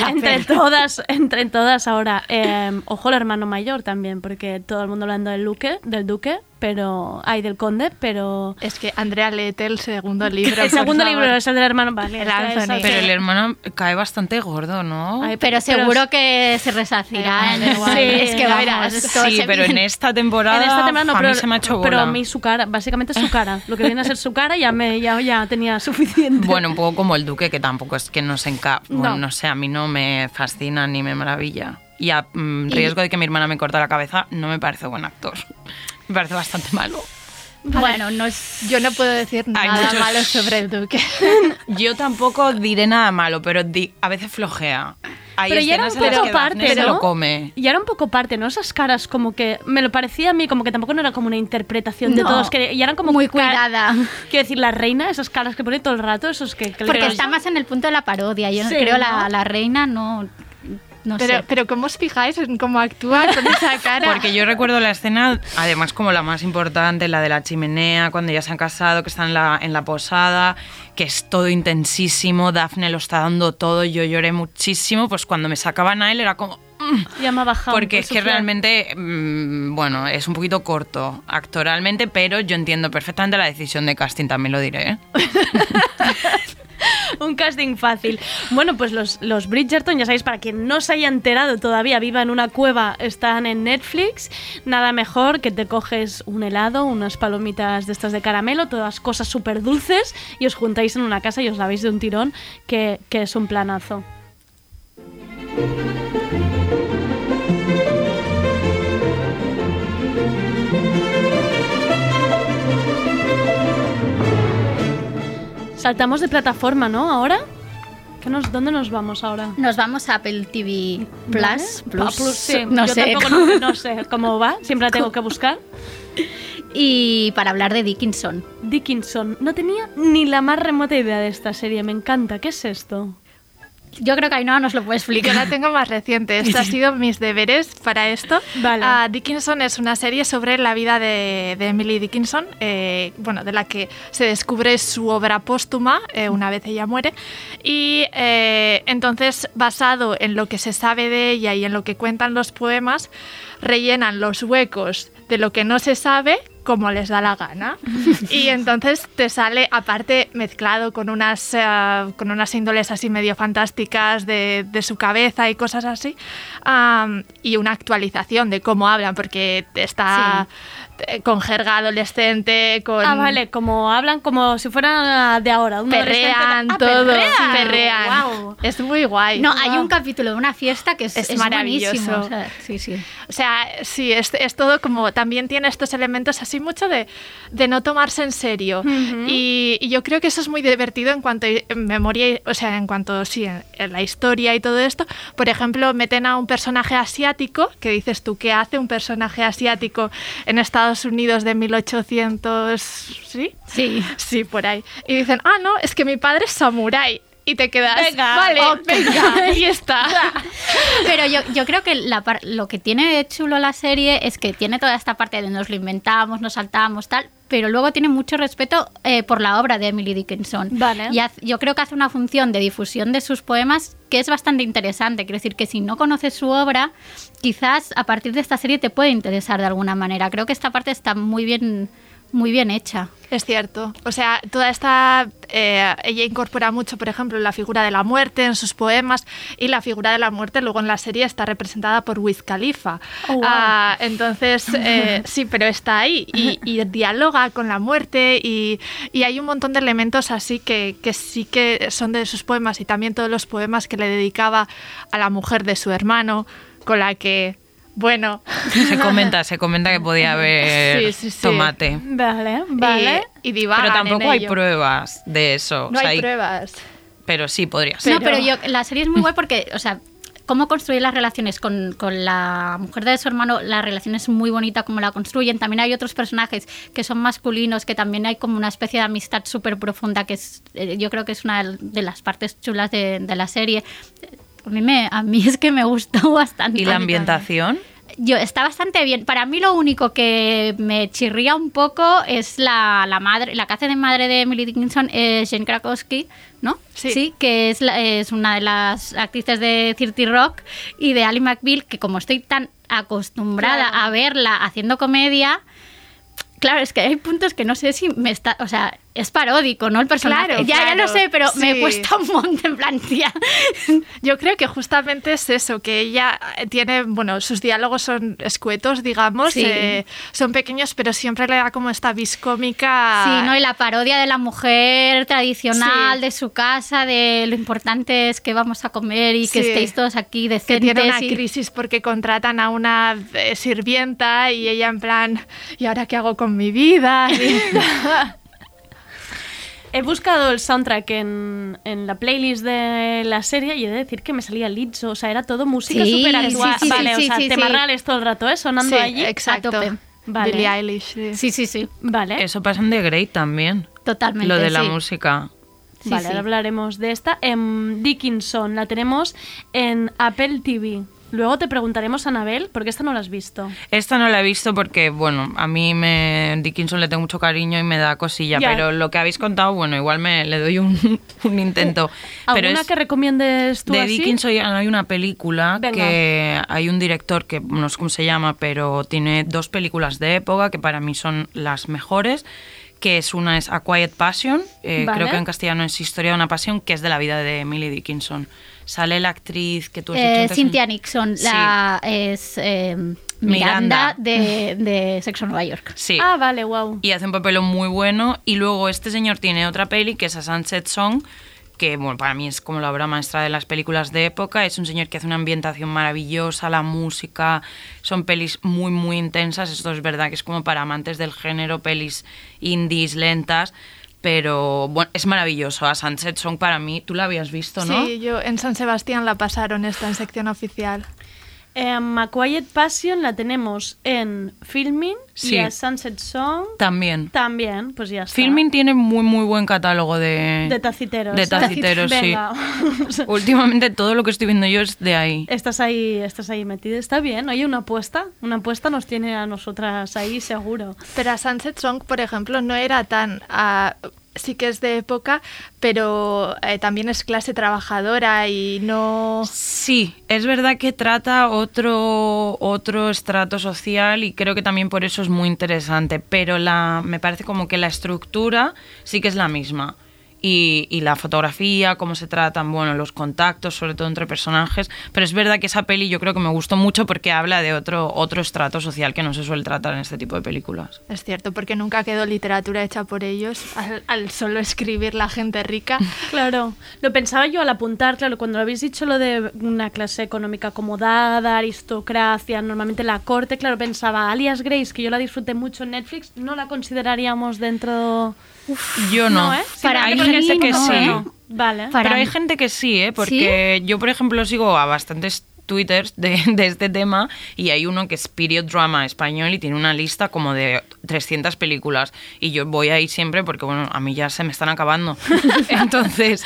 entre, todas, entre todas ahora. Eh, ojo el hermano mayor también, porque todo el mundo hablando del duque, del duque, pero hay del conde, pero es que Andrea léete el segundo libro. el segundo favor. libro es el del hermano. Vale, El Anthony. Pero el hermano cae bastante gordo, ¿no? Ay, Pero seguro que se resarcirá. en- igual. Sí, es que verás. esto sí, se- pero en esta temporada, En esta temporada no, a pero, mí se me ha hecho pero bola. a mí su cara, básicamente su cara. Lo que viene a ser su cara ya me ya, ya tenía suficiente. Bueno, un poco como el Duque, que tampoco es que nos enca... Bueno, No. no sé, a mí no me fascina ni me maravilla. Y a mm, Y- riesgo de que mi hermana me corte la cabeza, no me parece buen actor. Me parece bastante malo. Bueno, no es... Yo no puedo decir nada muchos- malo sobre el duque. Yo tampoco diré nada malo, pero di- a veces flojea. Hay pero ya era un poco parte, ¿no? lo come. Y era un poco parte, ¿no? Esas caras como que me lo parecía a mí como que tampoco no era como una interpretación de todos, que y eran como muy cuidada. Quiero decir, la reina, esas caras que pone todo el rato, esos que, que Porque está más en el punto de la parodia. Yo Sí, creo ¿no? la, la reina no... No Pero, sé. pero ¿cómo os fijáis en cómo actúa con esa cara? Porque yo recuerdo la escena, además como la más importante, la de la chimenea, cuando ya se han casado, que están en la, en la posada, que es todo intensísimo, Daphne lo está dando todo, yo lloré muchísimo, pues cuando me sacaban a él era como... "Mm", ya me ha bajado. Porque es que realmente, mm, bueno, es un poquito corto actoralmente, pero yo entiendo perfectamente la decisión de casting, también lo diré. ¿eh? Un casting fácil. Bueno, pues los, los Bridgerton, ya sabéis, para quien no se haya enterado todavía, viva en una cueva, están en Netflix. Nada mejor que te coges un helado, unas palomitas de estas de caramelo, todas cosas súper dulces, y os juntáis en una casa y os la veis de un tirón, que, que es un planazo. Saltamos de plataforma, ¿no? Ahora. ¿Qué nos, ¿Dónde nos vamos ahora? Nos vamos a Apple TV Plus. ¿Vale? Plus, Ah, Plus, sí. no, Yo sé, tampoco no, no sé cómo va, siempre la tengo que buscar. Y para hablar de Dickinson. Dickinson. No tenía ni la más remota idea de esta serie, me encanta. ¿Qué es esto? Yo creo que Ainhoa nos lo puede Yo explicar. la tengo más reciente. Estos han sido mis deberes para esto. Vale. Ah, Dickinson es una serie sobre la vida de, de Emily Dickinson, eh, bueno, de la que se descubre su obra póstuma eh, una vez ella muere. Y eh, entonces, basado en lo que se sabe de ella y en lo que cuentan los poemas, rellenan los huecos de lo que no se sabe como les da la gana. Y entonces te sale, aparte, mezclado con unas, eh, con unas índoles así medio fantásticas de, de su cabeza y cosas así, am, y una actualización de cómo hablan, porque está eh, con jerga adolescente, con... Ah, vale, como hablan como si fueran de ahora. un Perrean. Ah, perrean. perrean. Guau. Es muy guay. No, hay un capítulo de una fiesta que es, Es es maravilloso. o sea, sí, sí. O sea, sí, es, es todo como también tiene estos elementos así mucho de, de no tomarse en serio. y, y yo creo que eso es muy divertido en cuanto a memoria, o sea, en cuanto sí, en, en la historia y todo esto. Por ejemplo, meten a un personaje asiático, que dices tú, ¿qué hace un personaje asiático en Estados Unidos de 1800? ¿Sí? Sí. Sí, por ahí. Y dicen, ah, no, es que mi padre es samurái. Y te quedas, Venga, vale, venga, ahí está. Pero yo, yo creo que la par- lo que tiene chulo la serie es que tiene toda esta parte de nos lo inventamos, nos saltamos, tal, pero luego tiene mucho respeto eh, por la obra de Emily Dickinson. Vale. Y yo creo que hace una función de difusión de sus poemas que es bastante interesante. Quiero decir que si no conoces su obra, quizás a partir de esta serie te puede interesar de alguna manera. Creo que esta parte está muy bien muy bien hecha. Es cierto. O sea, toda esta. eh, ella incorpora mucho, por ejemplo, la figura de la muerte en sus poemas y la figura de la muerte luego en la serie está representada por Wiz Khalifa. Oh, wow. Ah, entonces, eh, sí, pero está ahí y, y dialoga con la muerte y, y hay un montón de elementos así que, que sí que son de sus poemas y también todos los poemas que le dedicaba a la mujer de su hermano, con la que, bueno, Se comenta, se comenta que podía haber Sí, sí, sí. tomate. Vale, vale. y, y divagan Pero tampoco en hay ello. pruebas de eso. No O sea, hay hay- pruebas. Pero sí, podría ser. No, pero yo, la serie es muy guay porque, o sea, cómo construye las relaciones con, con la mujer de su hermano, la relación es muy bonita como la construyen. También hay otros personajes que son masculinos, que también hay como una especie de amistad súper profunda, que es, eh, yo creo que es una de las partes chulas de, de la serie. A mí, me, a mí es que me gustó bastante. ¿Y la ambientación? Yo, está bastante bien. Para mí lo único que me chirría un poco es la, la madre, la que hace de madre de Emily Dickinson es Jane Krakowski, ¿no? Sí. que es, la- es una de las actrices de 30 Rock y de Ali McBeal, que como estoy tan acostumbrada Claro. a verla haciendo comedia, claro, es que hay puntos que no sé si me está, o sea, es paródico, ¿no? El personaje. Claro, ya, ya claro, lo sé, pero me sí. cuesta un montón, en plan, tía. Yo creo que justamente es eso, que ella tiene, bueno, sus diálogos son escuetos, digamos, Sí. eh, son pequeños, pero siempre le da como esta vis cómica. Sí, ¿no? Y la parodia de la mujer tradicional Sí. de su casa, de lo importante es que vamos a comer y que estéis todos aquí que decentes. tiene una y- crisis porque contratan a una eh, sirvienta y ella en plan, ¿y ahora qué hago con mi vida? He buscado el soundtrack en, en la playlist de la serie y he de decir que me salía Lizzo, o sea, era todo música Sí, súper actual. sí, sí, vale, sí, o sea, sí, temas sí. reales todo el rato, ¿eh? Sonando Sí, allí. exacto. a tope. Vale. Billie Eilish. sí. Sí, sí, sí, Vale. Eso pasa en The Great también. totalmente. Lo de la sí. música. Sí, vale, sí. ahora hablaremos de esta. En Dickinson la tenemos en Apple TV. Luego te preguntaremos, Anabel, porque esta no la has visto. Esta no la he visto porque, bueno, a mí me Dickinson le tengo mucho cariño y me da cosilla, Ya. pero lo que habéis contado, bueno, igual me le doy un, un intento. pero ¿Alguna es- que recomiendes tú de así? Dickinson hay una película Venga. que hay un director que no sé cómo se llama, pero tiene dos películas de época que para mí son las mejores que es una es A Quiet Passion, eh, Vale. creo que en castellano es Historia de una pasión, que es de la vida de Emily Dickinson. Sale la actriz que tú has dicho Eh, antes, Cynthia Nixon, Sí. la es eh, Miranda. Miranda, de, de Sexo Nueva York. Sí. Ah, vale, wow. y hace un papel muy bueno. Y luego este señor tiene otra peli que es A Sunset Song, que bueno, para mí es como la obra maestra de las películas de época. Es un señor que hace una ambientación maravillosa, la música, son pelis muy, muy intensas. Esto es verdad que es como para amantes del género, pelis indies, lentas. Pero bueno, es maravilloso. A Sunset Song para mí, tú la habías visto, ¿no? Sí, yo en San Sebastián la pasaron esta en sección oficial. En A Quiet Passion la tenemos en Filming Sí. y a Sunset Song También. también, pues ya está. Filming tiene muy, muy buen catálogo de, de taciteros. de ¿eh? taciteros, sí. Venga. Últimamente todo lo que estoy viendo yo es de ahí. Estás ahí, estás ahí metida. Está bien. Oye, una apuesta. Una apuesta nos tiene a nosotras ahí seguro. Pero a Sunset Song, por ejemplo, no era tan... sí que es de época, pero eh, también es clase trabajadora y no... Sí, es verdad que trata otro, otro estrato social y creo que también por eso es muy interesante, pero la, me parece como que la estructura sí que es la misma. Y, y la fotografía, cómo se tratan, bueno, los contactos, sobre todo entre personajes. Pero es verdad que esa peli yo creo que me gustó mucho porque habla de otro, otro estrato social que no se suele tratar en este tipo de películas. Es cierto, porque nunca quedó literatura hecha por ellos al, al solo escribir la gente rica. Claro, lo pensaba yo al apuntar, claro, cuando lo habéis dicho lo de una clase económica acomodada, aristocracia, normalmente la corte, claro, pensaba Alias Grace, que yo la disfruté mucho en Netflix, no la consideraríamos dentro... Yo no. ¿eh? Para hay mí gente que no, sí. ¿eh? Vale. Para Pero hay mí- gente que sí, ¿eh? Porque yo, por ejemplo, sigo a bastantes twitters de, de este tema y hay uno que es Period Drama Español y tiene una lista como de 300 películas y yo voy ahí siempre porque, bueno, a mí ya se me están acabando. Entonces,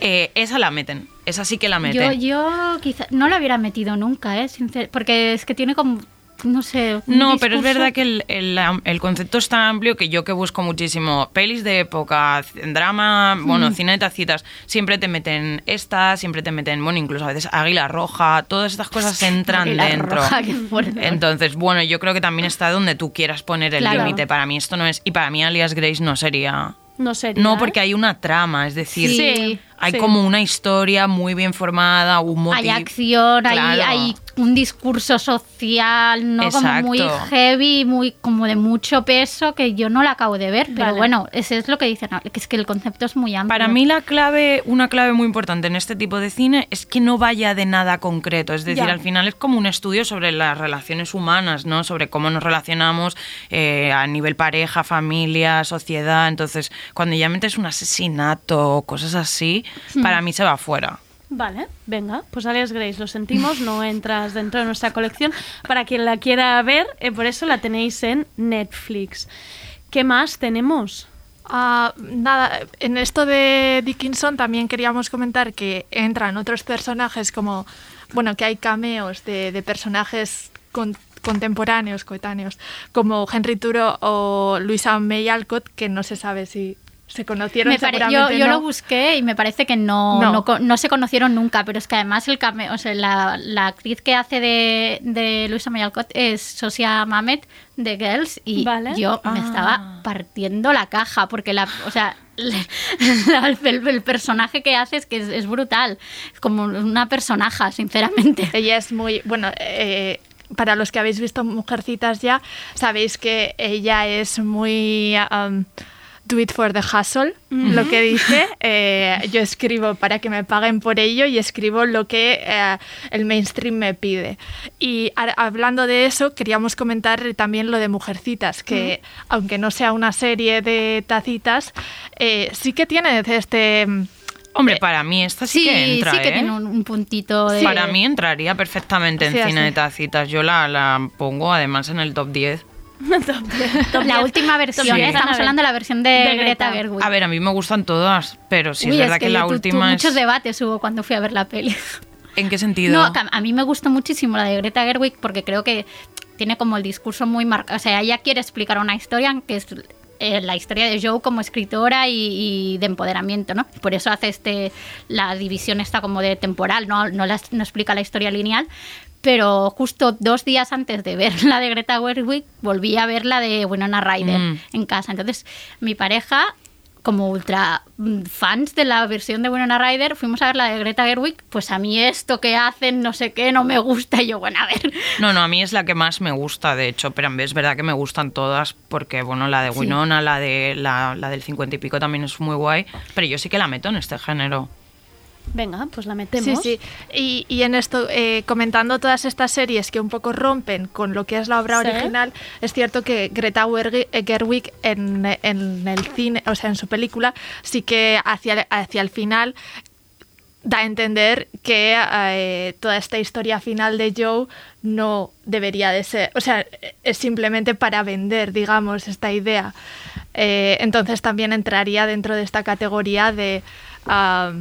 eh, esa la meten, esa sí que la Yo, meten. yo quizá no la hubiera metido nunca, ¿eh? Sincer- porque es que tiene como no sé. No, pero es verdad que el, el- el concepto es tan amplio que yo que busco muchísimo pelis de época, drama, bueno, cine de tacitas, siempre te meten esta, siempre te meten, bueno, incluso a veces Águila Roja, todas estas cosas entran Águila dentro. Roja, qué fuerte. Entonces, bueno, yo creo que también está donde tú quieras poner el Claro. límite. Para mí esto no es, y para mí Alias Grace no sería... No sería. No, porque hay una trama, es decir, Sí, hay sí. como una historia muy bien formada, un motivo. Hay acción, hay, hay un discurso social, ¿no? Como muy Exacto. heavy, muy como de mucho peso, que yo no la acabo de ver. Pero Vale. bueno, ese es lo que dicen, que es que el concepto es muy amplio. Para mí la clave, una clave muy importante en este tipo de cine es que no vaya de nada concreto. Es decir, Ya. al final es como un estudio sobre las relaciones humanas, ¿no? Sobre cómo nos relacionamos eh, a nivel pareja, familia, sociedad. Entonces, cuando ya metes un asesinato o cosas así, Hmm. para mí se va fuera. Vale, venga, pues Alias Grace, lo sentimos, no entras dentro de nuestra colección. Para quien la quiera ver, eh, por eso la tenéis en Netflix. ¿Qué más tenemos? Ah, nada, en esto de Dickinson también queríamos comentar que entran otros personajes como, bueno, que hay cameos de, de personajes con- contemporáneos, coetáneos, como Henry Turo o Luisa May Alcott, que no se sabe si se conocieron Me pare- yo yo no. lo busqué y me parece que no, No. no. se conocieron nunca, pero es que además el cameo, o sea, la, la actriz que hace de, de Luisa May Alcott es Sosia Mamet de Girls y Vale. yo me Ah. estaba partiendo la caja porque la, o sea, el, el personaje que hace es que es, es brutal, es como una personaja, sinceramente. Ella es muy, bueno, eh, para los que habéis visto Mujercitas ya, sabéis que ella es muy... um, Do it for the hustle, lo que dice. eh, yo escribo para que me paguen por ello y escribo lo que eh, el mainstream me pide. Y a- hablando de eso, queríamos comentar también lo de Mujercitas, que aunque no sea una serie de tacitas, eh, sí que tiene este... Hombre, Eh, para mí esta sí, que entra, sí que ¿eh? tiene un, un puntito de... Para mí entraría perfectamente en Sí, cine así. de tacitas. Yo la, la pongo además en el top 10. la última versión, Sí. ¿eh? estamos hablando de la versión de, De Greta Greta. Gerwig. A ver, a mí me gustan todas, pero sí Uy, es verdad que, la última muchos es... debates hubo cuando fui a ver la peli. ¿En qué sentido? No, a- mí me gustó muchísimo la de Greta Gerwig porque creo que tiene como el discurso muy marcado. O sea, ella quiere explicar una historia que es eh, la historia de Joe como escritora y, y de empoderamiento, ¿no? Por eso hace este la división esta como de temporal, no, no explica la historia lineal. Pero justo dos días antes de ver la de Greta Gerwig, volví a ver la de Winona Ryder Mm. en casa. Entonces, mi pareja como ultra mm, fans de la versión de Winona Ryder, fuimos a ver la de Greta Gerwig, pues a mí esto que hacen, no sé qué, no me gusta. Y yo, bueno, a ver. No, no, a mí es la que más me gusta, de hecho, pero es verdad que me gustan todas, porque, bueno, la de Sí. Winona, la, de, la, la del 50 y pico también es muy guay, pero yo sí que la meto en este género. Venga, pues la metemos. Sí, sí. Y, y en esto, eh, comentando todas estas series que un poco rompen con lo que es la obra Sí. original, es cierto que Greta eh, Gerwig en, en el cine, o sea, en su película, sí que hacia, el- hacia el final da a entender que eh, toda esta historia final de Joe no debería de ser, o sea, es simplemente para vender, digamos, esta idea. Eh, entonces también entraría dentro de esta categoría de ah,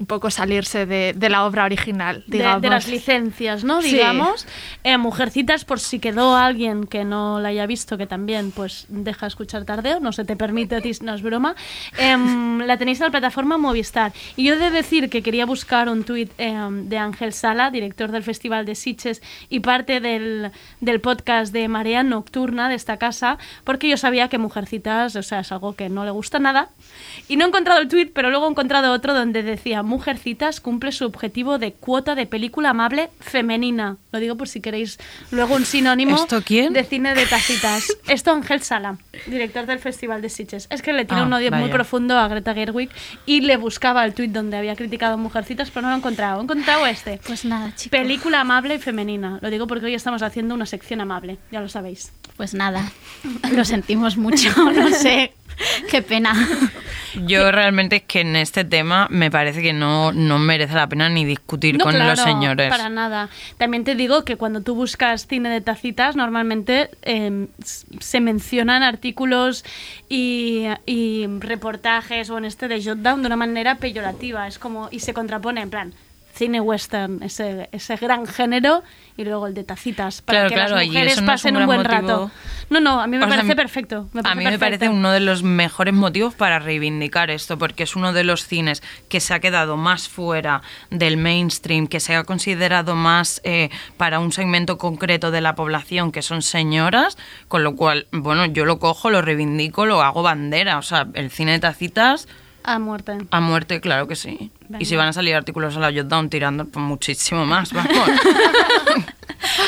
un poco salirse de, de la obra original, De, digamos. de las licencias, ¿no? Sí. Digamos. Eh, Mujercitas, por si quedó alguien que no la haya visto, que también pues deja escuchar tardeo, no se te permite a ti, no es broma. Em, la tenéis en la plataforma Movistar. Y yo he de decir que quería buscar un tuit em, de Ángel Sala, director del Festival de Sitges y parte del, del podcast de Marea Nocturna de esta casa, porque yo sabía que Mujercitas, o sea, es algo que no le gusta nada. Y no he encontrado el tuit, pero luego he encontrado otro donde decía Mujercitas cumple su objetivo de cuota de película amable femenina. Lo digo por si queréis luego un sinónimo ¿Esto quién? de cine de tacitas. Esto Ángel Sala, director del Festival de Sitges. Es que le tiene Ah, un odio muy profundo a Greta Gerwig y le buscaba el tuit donde había criticado Mujercitas, pero no lo he encontrado. He encontrado este. Pues nada, chicos. Película amable y femenina. Lo digo porque hoy estamos haciendo una sección amable, ya lo sabéis. Pues nada, lo sentimos mucho, no sé. Qué pena. Yo realmente es que en este tema me parece que no, no merece la pena ni discutir No, con claro, los señores. Para nada. También te digo que cuando tú buscas cine de tacitas, normalmente eh, se mencionan artículos y, y reportajes o en este de Jotdown de una manera peyorativa. Es como, y se contrapone en plan. cine western, ese, ese gran género, y luego el de tacitas, para Claro, que claro, las mujeres no pasen un un buen rato. No, no, a mí me O parece perfecto. me a mí me parece uno de los mejores motivos para reivindicar esto, porque es uno de los cines que se ha quedado más fuera del mainstream, que se ha considerado más eh, para un segmento concreto de la población, que son señoras, con lo cual, bueno, yo lo cojo, lo reivindico, lo hago bandera. O sea, el cine de tacitas A muerte. a muerte, claro que sí. Venga. Y si van a salir artículos a la Jotdown tirando, pues muchísimo más, vamos.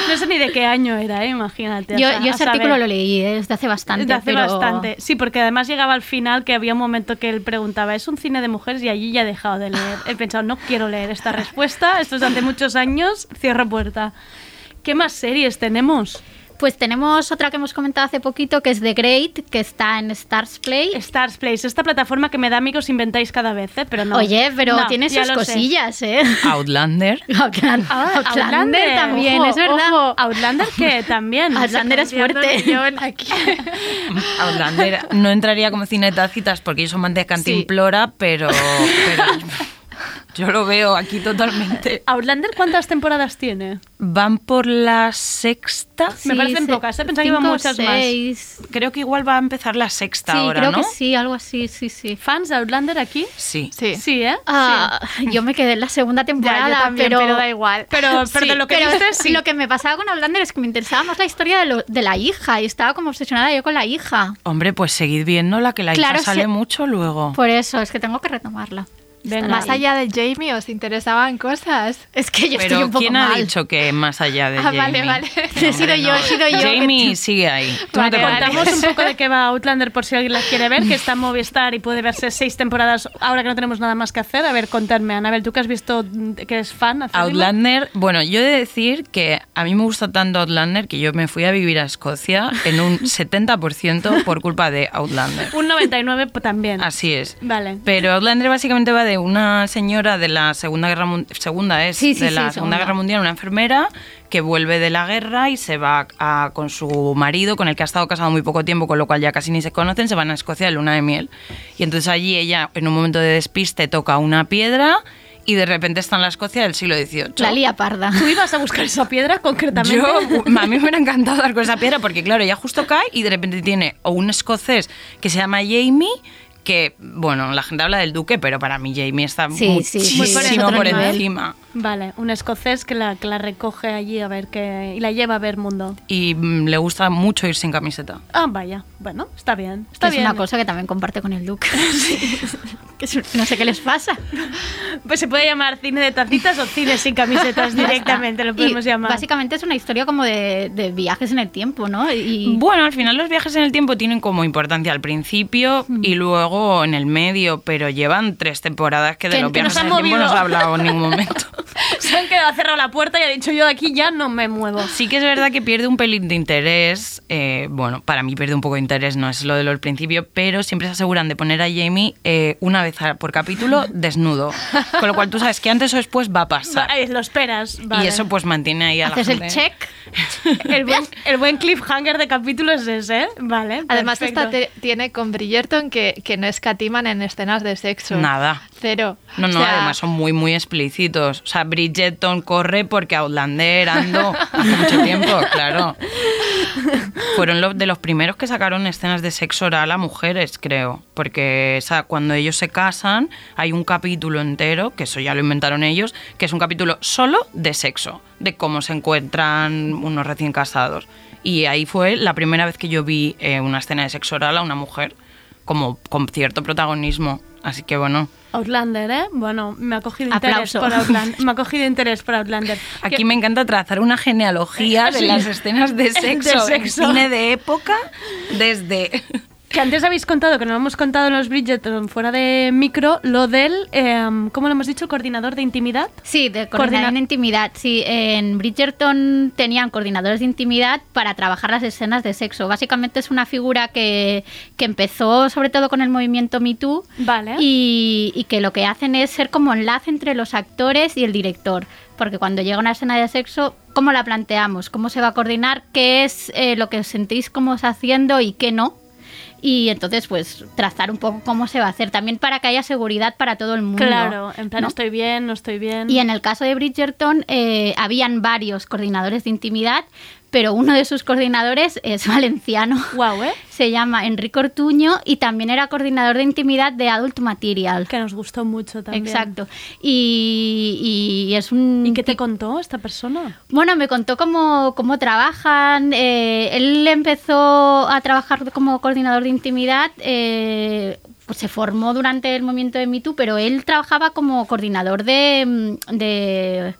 No sé ni de qué año era, ¿eh? imagínate. Yo, sea, yo a ese artículo lo leí eh, desde hace bastante. Desde hace pero- bastante. Sí, porque además llegaba al final que había un momento que él preguntaba, ¿es un cine de mujeres? Y allí ya he dejado de leer. He pensado, no quiero leer esta respuesta, esto es de hace muchos años, cierro puerta. ¿Qué más series tenemos? Pues tenemos otra que hemos comentado hace poquito, que es The Great, que está en Stars Play. Stars Place, esta plataforma que me da amigos inventáis cada vez, ¿eh? Pero no. Oye, pero No, tiene sus sé. cosillas, ¿eh? Outlander. Outland- Ah, Outlander, también, ojo, es verdad. ojo. Outlander que también. Outlander es fuerte. aquí. Outlander no entraría como cine de tacitas porque ellos son más de cantimplora, pero, pero yo lo veo aquí totalmente. Outlander, ¿cuántas temporadas tiene? Van por la sexta. Me parecen se- pocas, ¿eh? Pensaba que iban cinco, muchas más. Creo que igual va a empezar la sexta Sí, ahora, creo ¿no? que sí, algo así, sí, sí. ¿Fans de Outlander aquí? Sí. Sí. Sí, ¿eh? Ah, Yo me quedé en la segunda temporada, yo también, pero, pero, da igual. Pero, pero Sí, de lo que viste, sí. lo que me pasaba con Outlander es que me interesaba más la historia de, lo- de la hija y estaba como obsesionada yo con la hija. Hombre, pues seguid viendo la que la Claro, hija sale sí. mucho luego. Por eso, es que tengo que retomarla. Venga. Más allá de Jamie, ¿os interesaban cosas? Es que yo estoy un poco ¿quién ha dicho que más allá de Ah, Jamie? vale, vale. He sido yo, he sido yo. Jamie sigue ahí. Tú no te contamos un poco de qué va Outlander por si alguien la quiere ver, que está en Movistar y puede verse seis temporadas ahora que no tenemos nada más que hacer. A ver, contadme, Anabel, tú que has visto que eres fan. Outlander, bueno, yo he de decir que a mí me gusta tanto Outlander que yo me fui a vivir a Escocia en un 70% por culpa de Outlander. Un 99 p- también. Así es. Vale. Pero Outlander básicamente va de una señora de la Segunda Guerra Mundial, segunda es, Sí, sí, de sí, la segunda. Segunda Guerra Mundial, una enfermera que vuelve de la guerra y se va a- con su marido, con el que ha estado casado muy poco tiempo, con lo cual ya casi ni se conocen, se van a Escocia de luna de miel. Y entonces allí ella, en un momento de despiste, toca una piedra y de repente está en la Escocia del siglo XVIII. La lía parda. ¿Tú ibas a buscar esa piedra concretamente? Yo, a mí me hubiera encantado dar con esa piedra porque, claro, ella justo cae y de repente tiene o un escocés que se llama Jamie, que, bueno, la gente habla del duque, pero para mí Jamie está Sí, sí, sí, muchísimo es otro por nivel. encima. Vale, un escocés que la, que la recoge allí a ver qué... y la lleva a ver mundo. Y mm, le gusta mucho ir sin camiseta. Ah, vaya. Bueno, está bien. Que Está es bien. una cosa que también comparte con el Duque. No sé qué les pasa. Pues se puede llamar cine de tacitas o cine sin camisetas directamente, lo podemos Y llamar. Básicamente es una historia como de, de viajes en el tiempo, ¿no? Y Bueno, al final los viajes en el tiempo tienen como importancia al principio Mm. y luego en el medio, pero llevan tres temporadas que de Que- los que viajes en el tiempo no se ha hablado en ningún momento. Se han quedado, ha cerrado la puerta y ha dicho yo de aquí ya no me muevo. Sí que es verdad que pierde un pelín de interés. eh, bueno, para mí pierde un poco de interés, no es lo de lo del principio, pero siempre se aseguran de poner a Jamie eh, una vez por capítulo desnudo. Con lo cual tú sabes que antes o después va a pasar. Ahí lo esperas. vale. Y eso pues mantiene ahí a la haces el gente. check. El buen, el buen cliffhanger de capítulo es ese, ¿eh? Vale. Además, perfecto. esta te- tiene con Bridgerton que, que no escatiman en escenas de sexo. Nada. Cero. No, no, O sea, además son muy, muy explícitos. O sea, Bridgerton corre porque Outlander ando hace mucho tiempo, claro. Fueron los de los primeros que sacaron escenas de sexo oral a mujeres, creo. Porque esa, cuando ellos se casan, hay un capítulo entero, que eso ya lo inventaron ellos, que es un capítulo solo de sexo, de cómo se encuentran unos recién casados. Y ahí fue la primera vez que yo vi eh, una escena de sexo oral a una mujer, como con cierto protagonismo. Así que bueno. Outlander, ¿eh? Bueno, me ha cogido interés por Outlander. Me ha cogido interés por Outlander. Aquí Que- me encanta trazar una genealogía de Sí. las escenas de sexo, De en sexo. cine de época desde... Que antes habéis contado, que no lo hemos contado en los Bridgerton fuera de micro, lo del, em, ¿cómo lo hemos dicho? Coordinador de intimidad. Sí, de Coordina- coordinación de intimidad. Sí, en Bridgerton tenían coordinadores de intimidad para trabajar las escenas de sexo. Básicamente es una figura que, que empezó sobre todo con el movimiento Me Too Vale. y, y que lo que hacen es ser como enlace entre los actores y el director. Porque cuando llega una escena de sexo, ¿cómo la planteamos? ¿Cómo se va a coordinar? ¿Qué es eh, lo que os sentís como os haciendo y qué no? Y entonces pues trazar un poco cómo se va a hacer también para que haya seguridad para todo el mundo. Claro, en plan ¿no? estoy bien, no estoy bien. Y en el caso de Bridgerton eh, habían varios coordinadores de intimidad, pero uno de sus coordinadores es valenciano. Guau, ¿eh? Se llama Enrique Ortuño y también era coordinador de intimidad de Adult Material. Que nos gustó mucho también. Exacto. Y, y es un... ¿Y qué te contó esta persona? Bueno, me contó cómo, cómo trabajan. eh, él empezó a trabajar como coordinador de intimidad. eh, pues se formó durante el movimiento de MeToo, pero él trabajaba como coordinador de, mm, de,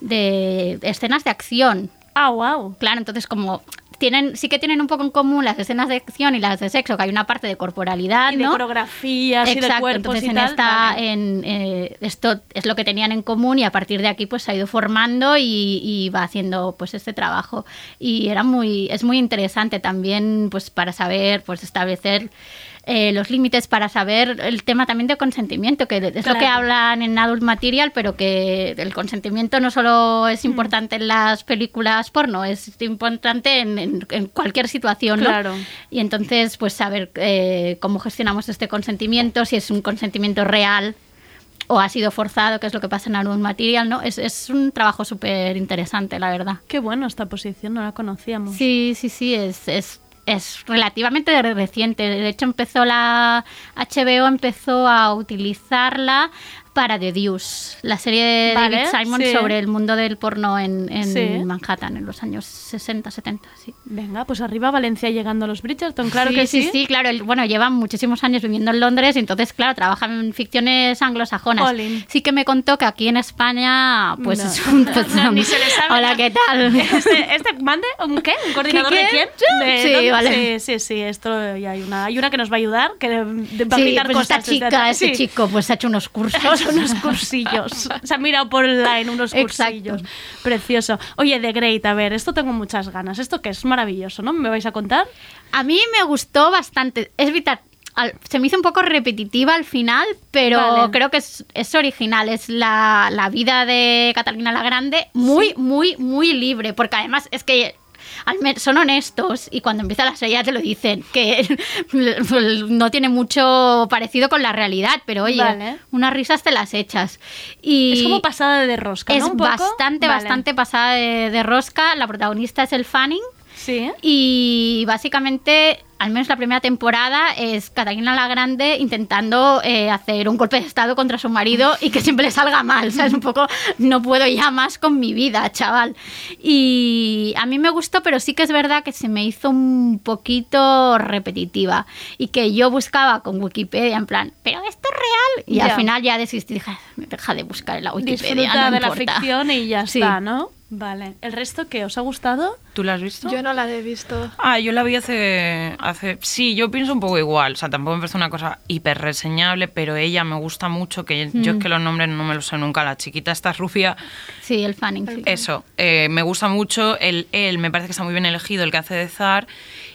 de escenas de acción. Ah, wow. Claro, entonces como tienen, sí que tienen un poco en común las escenas de acción y las de sexo, que hay una parte de corporalidad, Y de ¿no? coreografías y de Exacto, cuerpos entonces y en tal, esta, vale. en, eh, esto es lo que tenían en común y a partir de aquí pues se ha ido formando y, y va haciendo pues este trabajo y era muy es muy interesante también pues para saber pues establecer eh, los límites para saber el tema también de consentimiento, que es lo que Claro. hablan en Adult Material, pero que el consentimiento no solo Mm. es importante en las películas porno, es importante en, en- en cualquier situación, ¿no? Claro. Y entonces, pues saber eh, cómo gestionamos este consentimiento, si es un consentimiento real o ha sido forzado, que es lo que pasa en Adult Material, ¿no? Es, es un trabajo súper interesante, la verdad. Qué bueno esta posición, no la conocíamos. Sí, sí, sí, es, es, es relativamente re- reciente. De hecho, empezó la HBO empezó a utilizarla para The Deuce, la serie de Vale, David Simon sí. sobre el mundo del porno en, en Sí. Manhattan en los años 60, 70, sí. Venga, pues arriba Valencia llegando a los Bridgerton, claro sí, que sí. sí, sí, claro. el- bueno, llevan muchísimos años viviendo en Londres, y entonces, claro, trabajan en ficciones anglosajonas. Jolín. Sí que me contó que aquí en España, pues No. es un... pues, No, ni se le sabe Hola. ¿qué tal? Este, este mande, ¿un qué? ¿Un coordinador ¿Qué, de qué? quién? ¿De Sí, dónde? vale. sí, sí, sí, esto ya hay una, hay una que nos va a ayudar, que de- va a pues cosas. esta chica, este Sí. chico, pues ha hecho unos cursos. Unos cursillos. Se ha mirado por online unos Exacto. cursillos. Precioso. Oye, The Great, a ver, esto tengo muchas ganas. Esto que es maravilloso, ¿no? ¿Me vais a contar? A mí me gustó bastante. Es vital. al- se me hizo un poco repetitiva al final, pero Vale. creo que es, es original. Es la, la vida de Catalina la Grande muy, muy, muy libre. Porque además es que son honestos y cuando empieza la serie ya te lo dicen, que no tiene mucho parecido con la realidad, pero oye, Vale. unas risas te las echas. Y Es como pasada de rosca, es ¿no? Un poco. bastante, Vale. bastante pasada de, de rosca. La protagonista es el Fanning. Sí. Y básicamente, al menos la primera temporada, es Catalina la Grande intentando eh, hacer un golpe de estado contra su marido y que siempre le salga mal. O sea, es un poco, no puedo ya más con mi vida, chaval. Y a mí me gustó, pero sí que es verdad que se me hizo un poquito repetitiva. Y que yo buscaba con Wikipedia, en plan, ¿pero esto es real? Y Ya. al final ya desistí, dije, deja de buscar en la Wikipedia. Disfruta no de la importa". ficción y ya Sí. está, ¿no? Vale. ¿El resto qué? ¿Os ha gustado? ¿Tú la has visto? Yo no la he visto. Ah, yo la vi hace, hace... Sí, yo pienso un poco igual. O sea, tampoco me parece una cosa hiper reseñable, pero ella me gusta mucho, que yo es que los nombres no me los sé nunca. La chiquita esta rubia, Sí, el Fanning. sí. eso, eh, me gusta mucho. El, él me parece que está muy bien elegido, el que hace de Zar.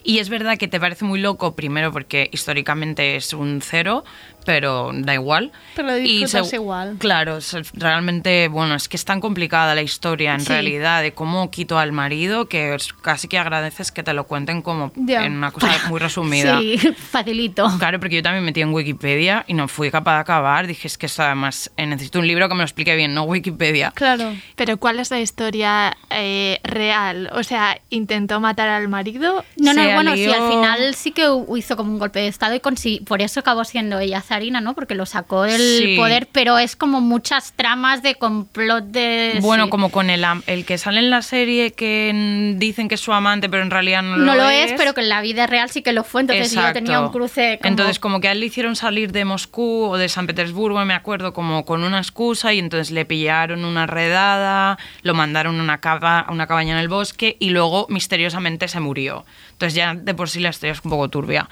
Y es verdad que te parece muy loco, primero porque históricamente es un cero, pero da igual. Pero lo Y disfrutas igual. Claro, es- realmente, bueno, es que es tan complicada la historia en Sí. realidad de cómo quito al marido que es- casi que agradeces que te lo cuenten como Ya. en una cosa muy resumida. Sí, facilito. Claro, porque yo también metí en Wikipedia y no fui capaz de acabar. Dije, es que esto además eh, necesito un libro que me lo explique bien, no Wikipedia. Claro. Pero ¿cuál es la historia eh, real? O sea, ¿intentó matar al marido? No, no, bueno, sí, alió- al final sí que hizo como un golpe de estado y por eso acabó siendo ella ¿no? Porque lo sacó del Sí. poder, pero es como muchas tramas de complot de... Bueno, sí. como con el, am- el que sale en la serie que dicen que es su amante, pero en realidad no, No lo es, pero que en la vida real sí que lo fue, entonces yo Exacto. tenía un cruce como... Entonces, como que a él le hicieron salir de Moscú o de San Petersburgo, me acuerdo, como con una excusa, y entonces le pillaron una redada, lo mandaron a una, cava- a una cabaña en el bosque y luego misteriosamente se murió. Entonces, ya de por sí la historia es un poco turbia.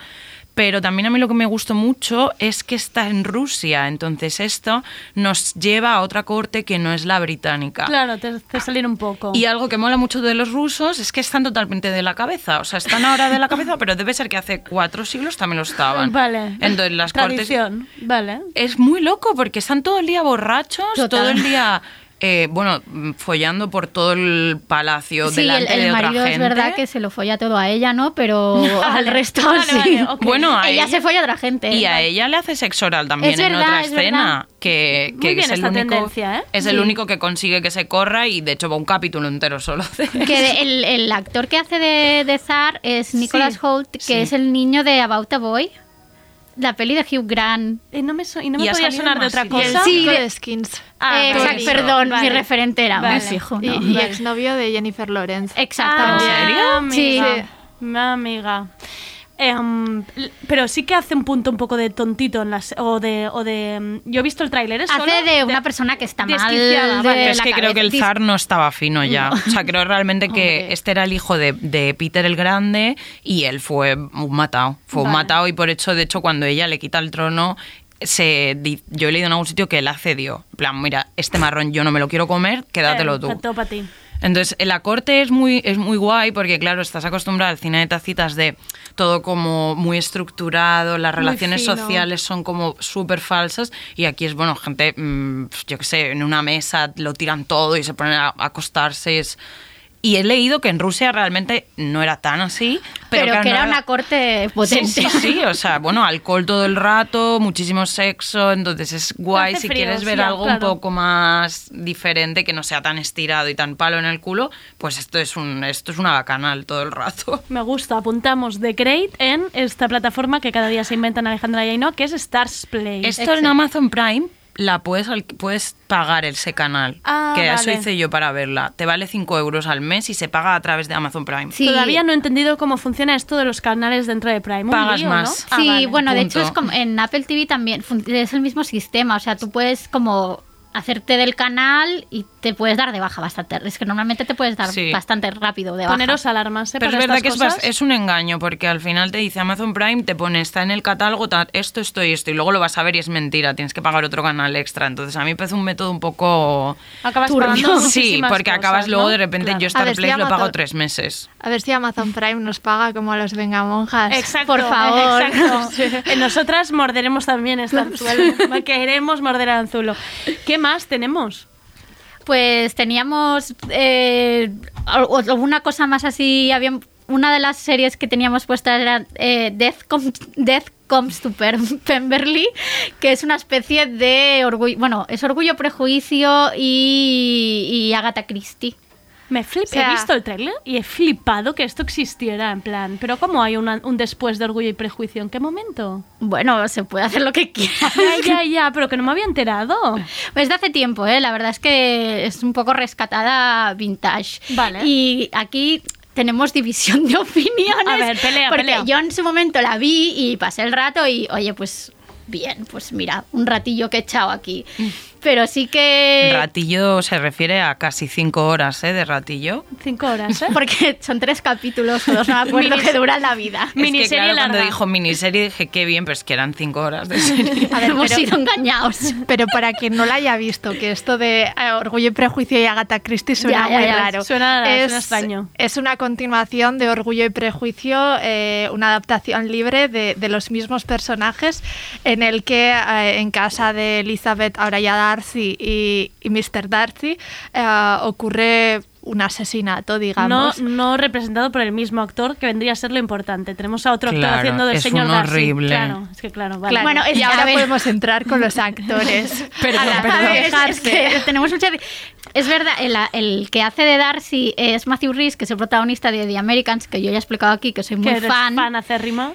Pero también a mí lo que me gustó mucho es que está en Rusia, entonces esto nos lleva a otra corte que no es la británica. Claro, te hace salir un poco. Y algo que mola mucho de los rusos es que están totalmente de la cabeza. O sea, están ahora de la cabeza, pero debe ser que hace cuatro siglos también lo estaban. Vale. Entonces las cortes... Tradición. Vale. Es muy loco porque están todo el día borrachos, Total. todo el día eh, bueno, follando por todo el palacio Sí, el, delante el de otra marido gente. es verdad que se lo folla todo a ella, ¿no? Pero al resto Vale, sí. vale. Bueno, a ella, ella- se folla a otra gente. Y a ella le hace sexo oral también Es en verdad, otra es escena. verdad. Que, Muy que bien es el único, ¿eh? Es el único que consigue que se corra y de hecho va un capítulo entero solo. de- Que el, el actor que hace de, de Zar es Nicholas Sí. Holt, que es el niño de About a Boy, la peli de Hugh Grant. Y no me, so- y no me Y podía sonar de otra cosa. El Sí, de- Skins. Ah, Eh, eso. perdón, Vale. mi referente era Vale. muy fijo. Y, ¿no? y Vale. exnovio de Jennifer Lawrence. Exactamente. Ah, ¿En serio? Amiga. Sí. Mi amiga. Em, pero sí que hace un punto un poco de tontito en las o de o de mm, yo he visto el tráiler es solo Hace de una persona que está mal de vale. Es la que creo que el zar no estaba fino ya. O sea, creo realmente que Hombre. este era el hijo de, de Peter el Grande y él fue un matado. Fue un matado y por hecho, de hecho, cuando ella le quita el trono, se, di- yo he leído en algún sitio que él accedió. En plan, mira, este marrón yo no me lo quiero comer, quédatelo Eh, tú. para ti. Entonces, la corte es muy, es muy guay porque, claro, estás acostumbrada al cine de tacitas de todo como muy estructurado, las Muy relaciones fino. sociales son como súper falsas y aquí es, bueno, gente, mm, yo qué sé, en una mesa lo tiran todo y se ponen a, a acostarse. es- Y he leído que en Rusia realmente no era tan así, pero, que no era una corte potente. Sí, sí, sí, o sea, bueno, alcohol todo el rato, muchísimo sexo, entonces es guay si frío, quieres ver sí, algo un poco más diferente, que no sea tan estirado y tan palo en el culo, pues esto es un esto es una bacanal todo el rato. Me gusta, apuntamos The Great en esta plataforma que cada día se inventan Alejandra y Ainhoa, que es Stars Play. Esto en Amazon Prime la puedes al- puedes pagar ese canal, Ah, que eso hice yo para verla. Te vale 5 euros al mes y se paga a través de Amazon Prime. Sí. Todavía no he entendido cómo funciona esto de los canales dentro de Prime. Pagas lío, más. ¿no? Ah, Sí, vale. bueno, de hecho es como en Apple TV también es el mismo sistema, o sea, tú puedes como hacerte del canal y te puedes dar de baja bastante. Es que normalmente te puedes dar Sí. bastante rápido de baja. Poneros alarmas, ¿eh? Pero es verdad estas que es, cosas. es un engaño, porque al final te dice Amazon Prime, te pone, está en el catálogo ta- esto, esto y esto, y luego lo vas a ver y es mentira, tienes que pagar otro canal extra. Entonces a mí me parece un método un poco... Acabas turbio. pagando Sí, porque cosas, acabas luego ¿no? de repente Claro. yo A Star si Play lo pago tres meses. A ver si Amazon Prime nos paga como a los vengamonjas. Exacto, Por favor. exacto. Nosotras morderemos también este anzuelo. Queremos morder el anzuelo. ¿Qué más tenemos? Pues teníamos eh, alguna cosa más así. Había una de las series que teníamos puestas era eh, Death, Com- Death Comes to Pemberley, que es una especie de orgullo. Bueno, es orgullo, prejuicio y, y Agatha Christie. Me flip, O sea- he visto el trailer y he flipado que esto existiera, en plan. Pero ¿cómo hay una- un después de Orgullo y Prejuicio? ¿En qué momento? Bueno, se puede hacer lo que quiera. Ya, ya, ya, pero que no me había enterado. Pues de hace tiempo, ¿eh? La verdad es que es un poco rescatada vintage. Vale. Y aquí tenemos división de opiniones. A ver, pelea, Porque pelea. yo en su momento la vi y pasé el rato y, oye, pues bien, pues mira, un ratillo que he echado aquí. Pero sí que... Ratillo se refiere a casi cinco horas ¿eh? de ratillo. Cinco horas, ¿eh? Porque son tres capítulos o dos, no me acuerdo Minis- que duran la vida. Es que Miniserie claro, cuando larga. dijo miniserie dije qué bien, pero es que eran cinco horas de serie. A ver, hemos sido engañados. Pero para quien no la haya visto, que esto de eh, Orgullo y Prejuicio y Agatha Christie suena Ya, ya, muy ya. raro. Suena- suena es, extraño. Es una continuación de Orgullo y Prejuicio, eh, una adaptación libre de, de los mismos personajes, en el que eh, en casa de Elizabeth, ahora ya Darcy y, y Mr. Darcy, eh, ocurre un asesinato, No, digamos. no representado por el mismo actor, que vendría a ser lo importante. Tenemos a otro actor haciendo del es señor un Darcy. horrible. Claro, es que claro, vale. Claro, Bueno, es- y ahora ver. podemos entrar con los actores. Perdón, A la- perdón. a Es- que tenemos mucha... Es verdad, el, el que hace de Darcy es Matthew Rhys, que es el protagonista de The Americans, que yo ya he explicado aquí, que soy que muy fan. fan acérrima.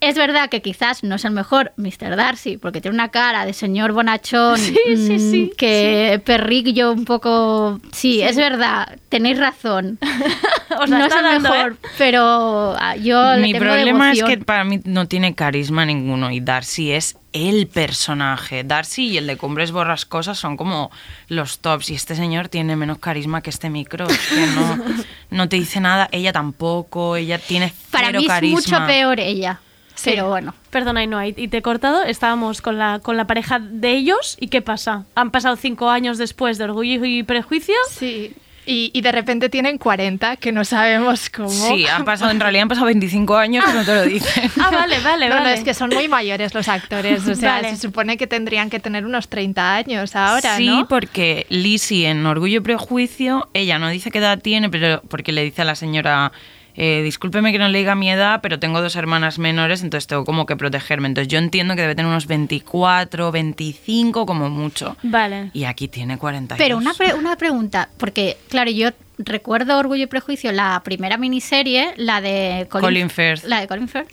Es verdad que quizás no es el mejor Mr. Darcy, porque tiene una cara de señor bonachón, Sí, sí, mm, sí, que perrillo un poco... Sí, es verdad, tenéis razón. Os no es el dando, mejor, ¿eh? pero ah, yo le Mi tengo problema es que para mí no tiene carisma ninguno y Darcy es el personaje. Darcy y el de Cumbres Borrascosas son como los tops y este señor tiene menos carisma que este micro. Es que no, no te dice nada, ella tampoco, ella tiene Para cero mí es carisma. mucho peor ella. Pero bueno. Perdona, Ainhoa, y y te he cortado. Estábamos con la, con la pareja de ellos. ¿Y qué pasa? Han pasado cinco años después de Orgullo y Prejuicio. Sí. Y, y de repente tienen 40, que no sabemos cómo. Sí, han pasado, en realidad han pasado 25 años, pero no te lo dicen. Ah, vale, vale, No, no, vale. es que son muy mayores los actores. O sea, Vale. se supone que tendrían que tener unos 30 años ahora, sí, ¿no? porque Lizzie en Orgullo y Prejuicio, ella no dice qué edad tiene, pero porque le dice a la señora, eh, discúlpeme que no le diga mi edad, pero tengo dos hermanas menores, entonces tengo como que protegerme. Entonces yo entiendo que debe tener unos 24, 25 como mucho. Vale. Y aquí tiene 42. Pero una, pre- una pregunta, porque claro, yo recuerdo Orgullo y Prejuicio, la primera miniserie, la de Colin Firth. La de Colin Firth,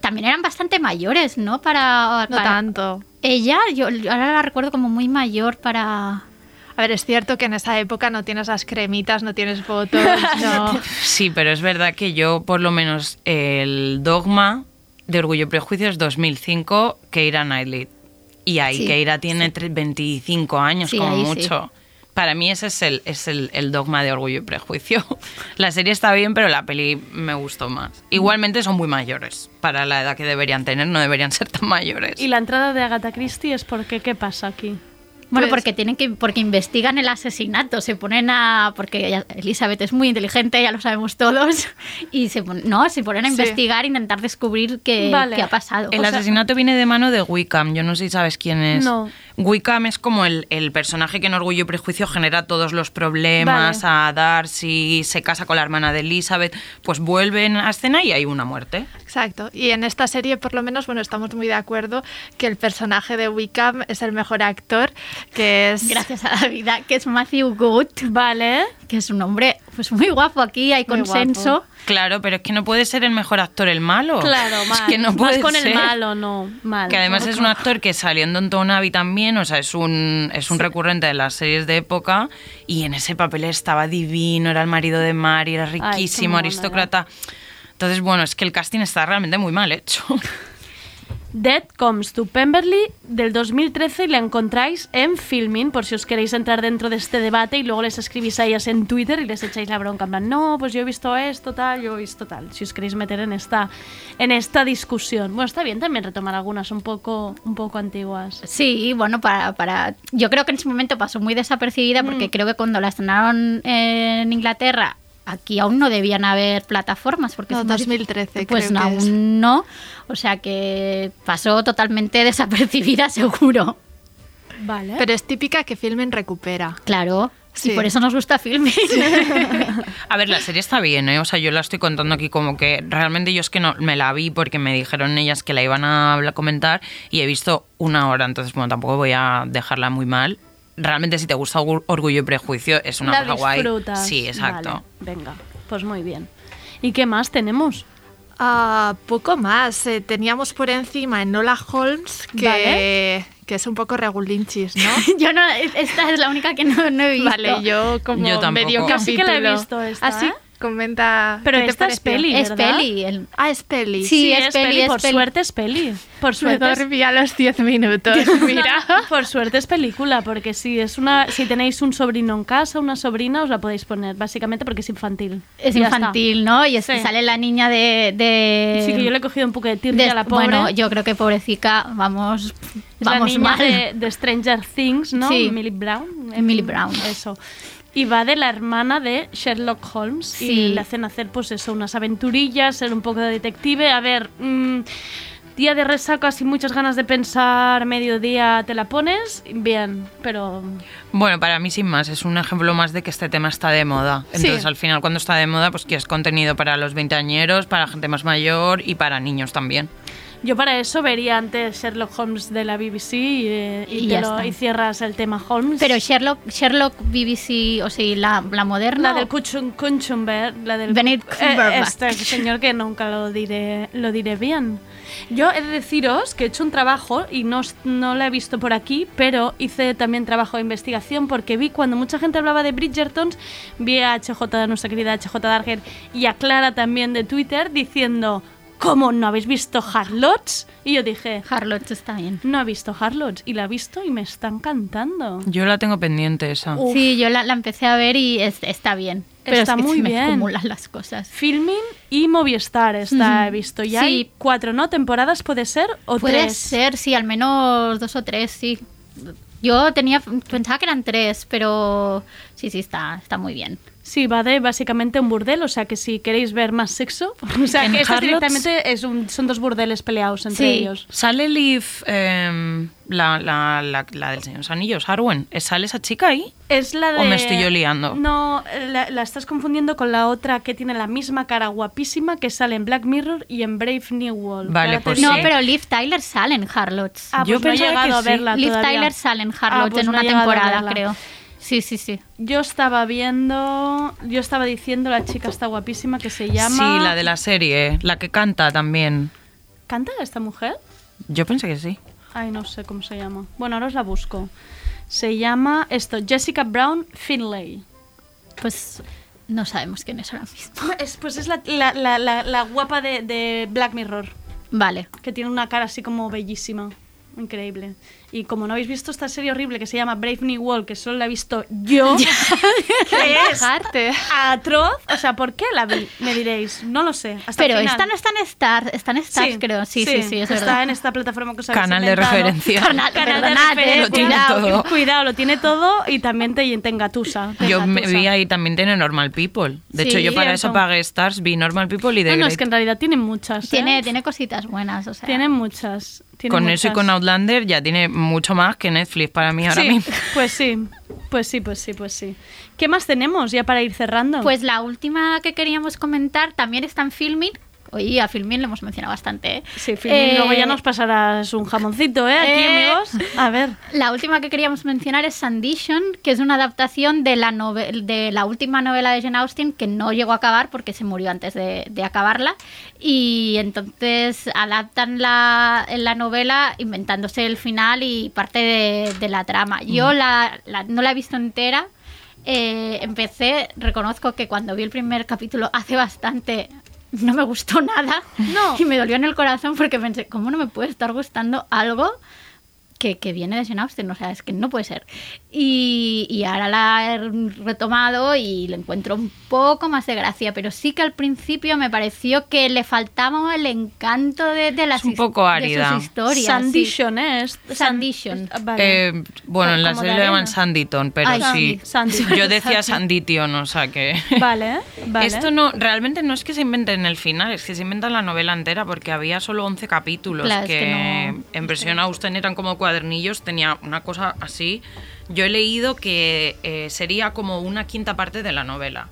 también eran bastante mayores, ¿no? Para, No para- tanto. Ella, yo ahora la recuerdo como muy mayor para... A ver, es cierto que en esa época no tienes las cremitas, no tienes fotos, no. Sí, pero es verdad que yo, por lo menos, el dogma de Orgullo y Prejuicio es 2005, Keira Knightley. Y ahí Sí, Keira tiene tre- 25 años, Sí, como mucho. Para mí ese es, el, es el, el dogma de Orgullo y Prejuicio. La serie está bien, pero la peli me gustó más. Igualmente son muy mayores. Para la edad que deberían tener, no deberían ser tan mayores. Y la entrada de Agatha Christie es porque, ¿qué pasa aquí? Bueno, Pues- porque tienen que porque investigan el asesinato, se ponen a porque Elizabeth es muy inteligente, ya lo sabemos todos, y se pon- no, se ponen a Sí. investigar, intentar descubrir qué, Vale. qué ha pasado. El O sea, asesinato viene de mano de Wickham. Yo no sé si sabes quién es. No. Wickham es como el, el personaje que en Orgullo y Prejuicio genera todos los problemas Vale. a Darcy, se casa con la hermana de Elizabeth, pues vuelven a escena y hay una muerte. Exacto. Y en esta serie, por lo menos, bueno, estamos muy de acuerdo que el personaje de Wickham es el mejor actor, que es... gracias a la vida, que es Matthew Good, Vale. que es un hombre pues muy guapo aquí, hay Muy consenso. guapo. Claro, pero es que no puede ser el mejor actor el malo. Claro, mal. Es que no Más puede con ser. el malo, no. Mal. Que además es un actor que saliendo en Tonavi también, o sea, es un, es un recurrente de las series de época y en ese papel estaba divino, era el marido de Mari, era riquísimo, mono aristócrata. Entonces, bueno, es que el casting está realmente muy mal hecho. Dead Comes to Pemberley del 2013 y la encontráis en Filming por si os queréis entrar dentro de este debate y luego les escribís a ellas en Twitter y les echáis la bronca en plan, no, pues yo he visto esto, tal, yo he visto tal, si os queréis meter en esta, en esta discusión. Bueno, está bien también retomar algunas un poco, un poco antiguas. Sí, bueno, para, para. Yo creo que en ese momento pasó muy desapercibida porque creo que cuando la estrenaron en Inglaterra, aquí aún no debían haber plataformas. Porque No, es más- 2013 Pues creo no, que es. aún no. O sea que pasó totalmente desapercibida, seguro. Vale. Pero es típica que Filmen recupera. Claro. Sí. Y por eso nos gusta Filming. A ver, la serie está bien, ¿eh? O sea, yo la estoy contando aquí como que realmente yo es que no me la vi porque me dijeron ellas que la iban a hablar- comentar y he visto una hora, entonces, bueno, tampoco voy a dejarla muy mal. Realmente, si te gusta Orgu- Orgullo y Prejuicio, es una la cosa guay. Sí, exacto. Vale, venga, pues muy bien. ¿Y qué más tenemos? Ah, poco más. Eh, teníamos por encima Enola Holmes, que, Vale. que es un poco regulinchis, ¿no? yo no, esta es la única que no, no he visto. Vale, yo como Yo medio Yo capítulo. sí que la he visto esta, ¿Ah, sí? ¿eh? Comenta. Pero ¿qué te esta es pareció? peli, es ¿verdad? peli. el- Ah, es peli. Sí, es peli, es por peli. suerte es peli. Por Me suerte es- dormí a los 10 minutos, mira. Por suerte es película, porque si es una, si tenéis un sobrino en casa, una sobrina, os la podéis poner, básicamente porque es infantil. Es está. infantil, ¿no? Y es que Sí. sale la niña de... de Sí, que yo le he cogido un poco de tirria de- a la pobre. Bueno, yo creo que pobrecita, vamos, es vamos la niña mal. de, de Stranger Things, ¿no? Sí. Emily Brown. Emily Brown. Eso. Y va de la hermana de Sherlock Holmes. Sí. Y le hacen hacer, pues eso, unas aventurillas, ser un poco de detective. A ver, mm, día de resaca, sin muchas ganas de pensar, mediodía te la pones, bien, pero Bueno, para mí sin más, es un ejemplo más de que este tema está de moda. Sí. Entonces, al final, cuando está de moda, pues quieres contenido para los veinteañeros, para gente más mayor y para niños también. Yo para eso vería antes Sherlock Holmes de la BBC y, eh, y Y te lo- y cierras el tema Holmes. Pero Sherlock, Sherlock BBC, o sea, la, la moderna... la del Kunchumber, la del Benedict eh, este señor que nunca lo diré, lo diré bien. Yo he de deciros que he hecho un trabajo y no, no lo he visto por aquí, pero hice también trabajo de investigación porque vi cuando mucha gente hablaba de Bridgertons, vi a HJ, nuestra querida HJ Darger, y a Clara también de Twitter diciendo, ¿cómo no habéis visto Harlots? Y yo dije, Harlots está bien. no he visto Harlots y la he visto y me está encantando. Yo la tengo pendiente esa. Uf. Sí, yo la, la empecé a ver y es- está bien. Pero Está es que muy se me bien. acumulan las cosas. Filming y Movistar está, he visto. Ya Sí. hay cuatro, ¿no? ¿Temporadas puede ser? ¿O Puede tres? ser, sí, al menos dos o tres, sí. Yo tenía pensaba que eran tres, pero sí, sí, está, está muy bien. Sí, va de básicamente un burdel, o sea que si queréis ver más sexo, o sea En que esto Harlots- directamente es un- son dos burdeles peleados entre Sí. ellos. ¿Sale Liv, eh, la, la, la, la del Señor de los Anillos, Arwen? ¿Sale esa chica ahí? Es la de... ¿O me estoy yo liando? No, la, la estás confundiendo con la otra que tiene la misma cara guapísima que sale en Black Mirror y en Brave New World. Vale, pues no, sí. pero Liv Tyler sale en Harlots. Ah, Yo pues no he pensaba llegado que a sí. verla Liv todavía. Tyler sale en Ah, Harlots pues en no una a temporada, creo. Sí, sí, sí. Yo estaba viendo, yo estaba diciendo la chica está guapísima que se llama... Sí, la de la serie, la que canta también. ¿Canta esta mujer? Yo pensé que sí. Ay, no sé cómo se llama. Bueno, ahora os la busco. Se llama esto, Jessica Brown Finlay. Pues no sabemos quién es ahora mismo. Es, pues es la, la- la- la- la guapa de, de Black Mirror, Vale. que tiene una cara así como bellísima. Increíble. Y como no habéis visto esta serie horrible que se llama Brave New World, que solo la he visto yo, que es atroz, o sea, ¿por qué la vi? Me diréis, no lo sé. Hasta el Pero final. esta no está en Star, está en Stars, creo. Sí, sí, sí, es está verdad. en esta plataforma que os habéis Canal de referencia. Canal- Canal de perdonad, eh, referencia. Lo tiene Cuidado, todo. Cuidado, lo tiene todo y también te, te engatusa. te Yo me vi ahí también tiene Normal People. De Sí, hecho, yo para eso pagué Stars, vi Normal People y The No, no, Great. es que en realidad tiene muchas. ¿eh? Tiene, tiene cositas buenas, o sea. Tiene muchas. tiene Con eso y con Outlander ya tiene mucho más que Netflix para mí ahora Sí, mismo. pues sí, pues sí, pues sí, pues sí. ¿Qué más tenemos ya para ir cerrando? Pues la última que queríamos comentar también está en Filmin. Oye, a Filmin lo hemos mencionado bastante, ¿eh? sí, Filmin, Eh, luego ya nos pasarás un jamoncito, ¿eh? Aquí, eh. amigos. A ver. La última que queríamos mencionar es Sandition, que es una adaptación de la, de la última novela de Jane Austen que no llegó a acabar porque se murió antes de, de acabarla. Y entonces adaptan la, la novela inventándose el final y parte de, de la trama. Yo la, la- no la he visto entera. Eh, empecé, reconozco que cuando vi el primer capítulo hace bastante no me gustó nada. No. Y me dolió en el corazón porque pensé, ¿cómo no me puede estar gustando algo que, que viene de Jane Austen? O sea, es que no puede ser. Y, y ahora la he retomado y le encuentro un poco más de gracia, pero sí que al principio me pareció que le faltaba el encanto de, de las un his- poco de árida. sus historias. Sandition, ¿eh? Es- Sandition. es- Vale. Eh, bueno, en la serie de le llaman. Sanditon, pero Ay, sí. Sandy. Yo decía Sandition, o sea que... Vale, vale. Esto no, realmente no es que se inventen el final, es que se inventan la novela entera porque había solo 11 capítulos Claro, es que, que no- en versión Austen eran como cuadernillos, tenía una cosa así. Yo he leído que eh, sería como una quinta parte de la novela.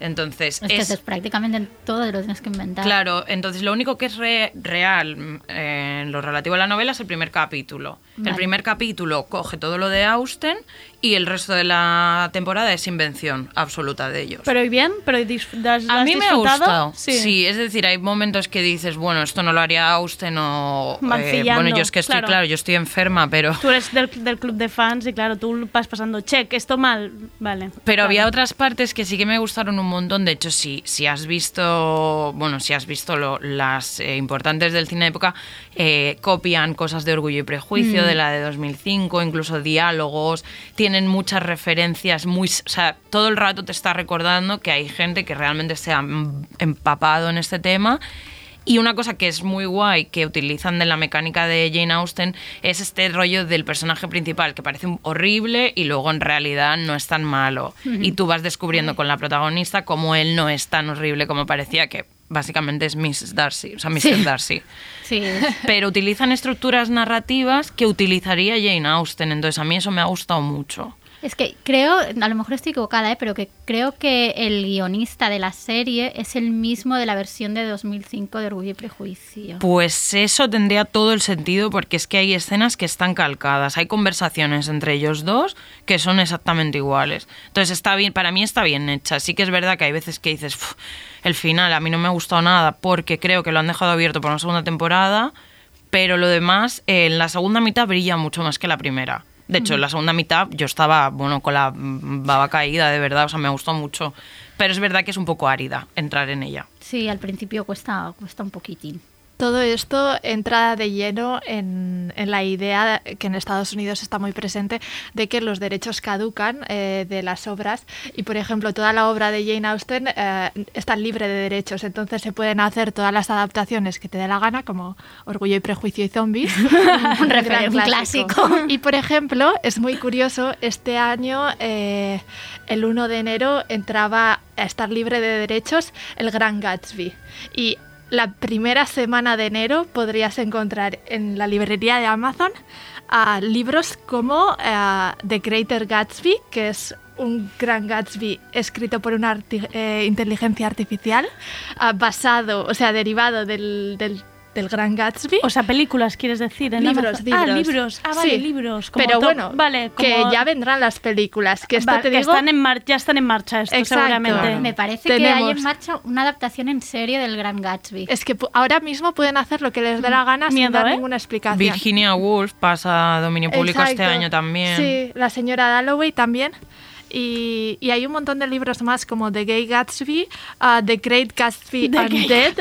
Entonces, Es que es, es prácticamente todo lo tienes que inventar. Claro, entonces lo único que es re- real eh, en lo relativo a la novela es el primer capítulo. El primer capítulo coge todo lo de Austen y el resto de la temporada es invención absoluta de ellos. Pero ¿y bien? ¿Pero das- a mí me ha gustado. Sí. es decir, hay momentos que dices, bueno, esto no lo haría Austen o... eh, bueno, yo es que estoy, claro. claro. yo estoy enferma, pero... Tú eres del, del club de fans y claro, tú vas pasando, check, esto mal, vale. Pero había otras partes que sí que me gustaron un montón. De hecho, si, si has visto, bueno, si has visto lo- las eh, importantes del cine de época, eh, copian cosas de Orgullo y Prejuicio, Mm. de la de 2005, incluso diálogos, tienen muchas referencias, muy, o sea, todo el rato te está recordando que hay gente que realmente se ha empapado en este tema. Y una cosa que es muy guay que utilizan de la mecánica de Jane Austen es este rollo del personaje principal que parece horrible y luego en realidad no es tan malo. Y tú vas descubriendo con la protagonista cómo él no es tan horrible como parecía, que básicamente es Miss Darcy, o sea, Mr. Sí. Darcy. Sí. Pero utilizan estructuras narrativas que utilizaría Jane Austen, entonces a mí eso me ha gustado mucho. Es que creo, a lo mejor estoy equivocada, ¿eh? pero que creo que el guionista de la serie es el mismo de la versión de 2005 de Orgullo y Prejuicio. Pues eso tendría todo el sentido porque es que hay escenas que están calcadas, hay conversaciones entre ellos dos que son exactamente iguales. Entonces está bien, para mí está bien hecha. Sí que es verdad que hay veces que dices, "Uf, el final a mí no me ha gustado nada porque creo que lo han dejado abierto para una segunda temporada, pero lo demás eh, en la segunda mitad brilla mucho más que la primera. De hecho, la segunda mitad yo estaba, bueno, con la baba caída, de verdad, o sea, me gustó mucho. Pero es verdad que es un poco árida entrar en ella. Sí, al principio cuesta, cuesta un poquitín. Todo esto entra de lleno en, en la idea que en Estados Unidos está muy presente de que los derechos caducan eh, de las obras y, por ejemplo, toda la obra de Jane Austen eh, está libre de derechos, entonces se pueden hacer todas las adaptaciones que te dé la gana, como Orgullo y Prejuicio y Zombies. Un, gran refer- un clásico. Y, por ejemplo, es muy curioso, este año, eh, el 1 de enero, entraba a estar libre de derechos el Gran Gatsby. Y la primera semana de enero podrías encontrar en la librería de Amazon ah, libros como ah, The Greater Gatsby, que es un gran Gatsby escrito por una arti- eh, inteligencia artificial, ah, basado, o sea, derivado del, del- del gran Gatsby. O sea, películas, quieres decir. En libros, Amazon. libros. Ah, libros. Ah, vale, Sí. libros. como Pero bueno, vale, que como- ya vendrán las películas. Que esto Vale, te que digo, están en mar- ya están en marcha esto, Exacto. seguramente. Me parece que hay Tenemos- en marcha una adaptación en serie del Gran Gatsby. es que ahora mismo pueden hacer lo que les dé la gana sin Miedo, dar ¿eh? ninguna explicación. Virginia Woolf pasa a dominio público este Exacto. año también. Sí, la señora Dalloway también. Y, y hay un montón de libros más como The Gay Gatsby, uh, The Great Gatsby The Gay Undead,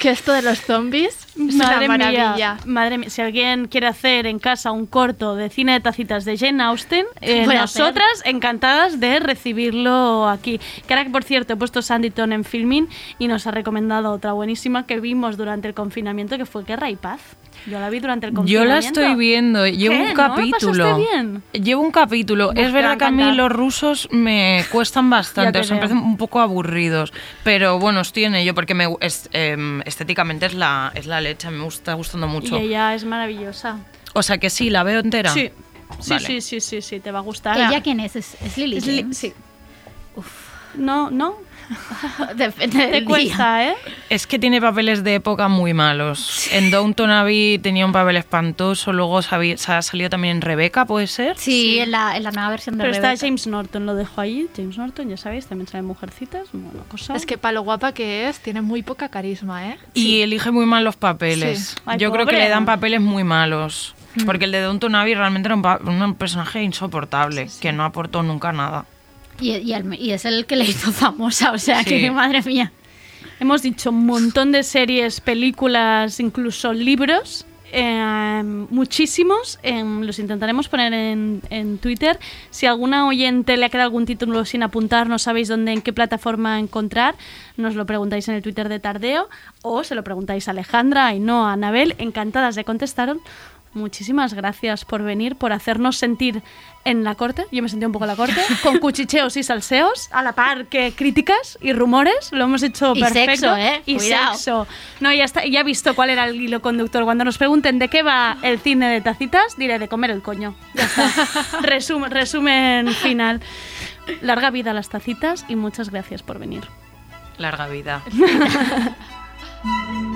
que esto de los zombies es Madre una maravilla. mía, madre mía, si alguien quiere hacer en casa un corto de cine de tacitas de Jane Austen, eh, hacer. nosotras encantadas de recibirlo aquí. Que ahora que por cierto he puesto Sanditon en filming y nos ha recomendado otra buenísima que vimos durante el confinamiento que fue Guerra y Paz. Yo la vi durante el Yo confinamiento. la estoy viendo, llevo ¿Qué? un ¿No? capítulo. ¿Pasaste bien? Llevo un capítulo. Uf, es verdad que a mí los rusos me cuestan bastante, te o sea, me parecen un poco aburridos. Pero bueno, estoy en ello porque me, es- em, estéticamente es la, es la leche, me está gustando Y mucho. ella es maravillosa. O sea que sí, la veo entera. Sí. Sí, Vale. sí, sí, sí, sí, te va a gustar. ¿Ella quién es? ¿Es, es Lily Es li- James? sí. No, no, Depende te del día. cuesta, ¿eh? Es que tiene papeles de época muy malos. En Downton Abbey tenía un papel espantoso, luego se ha salido también en Rebeca, ¿puede ser? Sí, En, la, en la nueva versión de Pero está. James Norton, lo dejo ahí. James Norton, ya sabéis, también trae mujercitas. Bueno, cosa. Es que para lo guapa que es, tiene muy poca carisma, ¿eh? Y elige muy mal los papeles. Sí. Ay, Yo creo que le dan papeles muy malos. Porque el de Downton Abbey realmente era un, pa- un personaje insoportable, que no aportó nunca nada. Y, y el- y es el que le hizo famosa, o sea Sí. que madre mía. Hemos dicho un montón de series, películas, incluso libros. eh, muchísimos. eh, los intentaremos poner en, en Twitter. Si alguna oyente le ha quedado algún título sin apuntar, no sabéis dónde, en qué plataforma encontrar, nos lo preguntáis en el Twitter de Tardeo o se lo preguntáis a Alejandra, a no a Anabel. Encantadas de contestaros. Muchísimas gracias por venir, por hacernos sentir en la corte. Yo me sentí un poco en la corte, con cuchicheos y salseos, a la par que críticas y rumores. Lo hemos hecho Y perfecto. sexo, ¿eh? Y Cuidado. sexo. No, ya está, ya he visto cuál era el hilo conductor. Cuando nos pregunten de qué va el cine de tacitas, diré de comer el coño. Ya está. resumen, resumen final. Larga vida a las tacitas y muchas gracias por venir. Larga vida.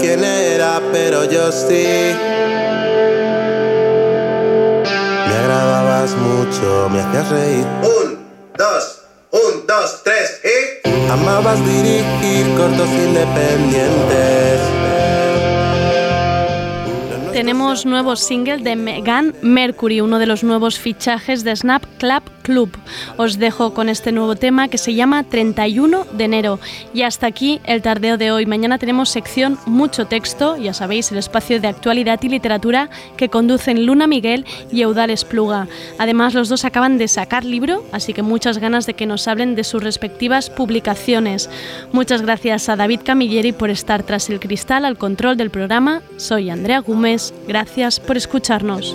quién era, pero yo sí. Me agradabas mucho, me hacías reír. Un, dos, un, dos, tres y. Amabas dirigir cortos independientes. Te tenemos nuevo single de Megan Mercury, uno de los nuevos fichajes de Snap Clap Club. Os dejo con este nuevo tema que se llama 31 de enero. Y hasta aquí el tardeo de hoy. Mañana tenemos sección Mucho Texto, ya sabéis, el espacio de actualidad y literatura que conducen Luna Miguel y Eudal Pluga. Además, los dos acaban de sacar libro, así que muchas ganas de que nos hablen de sus respectivas publicaciones. Muchas gracias a David Camilleri por estar tras el cristal al control del programa. Soy Andrea Gómez. Gracias por escucharnos.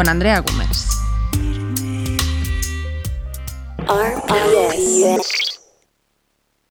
Con Andrea Gómez.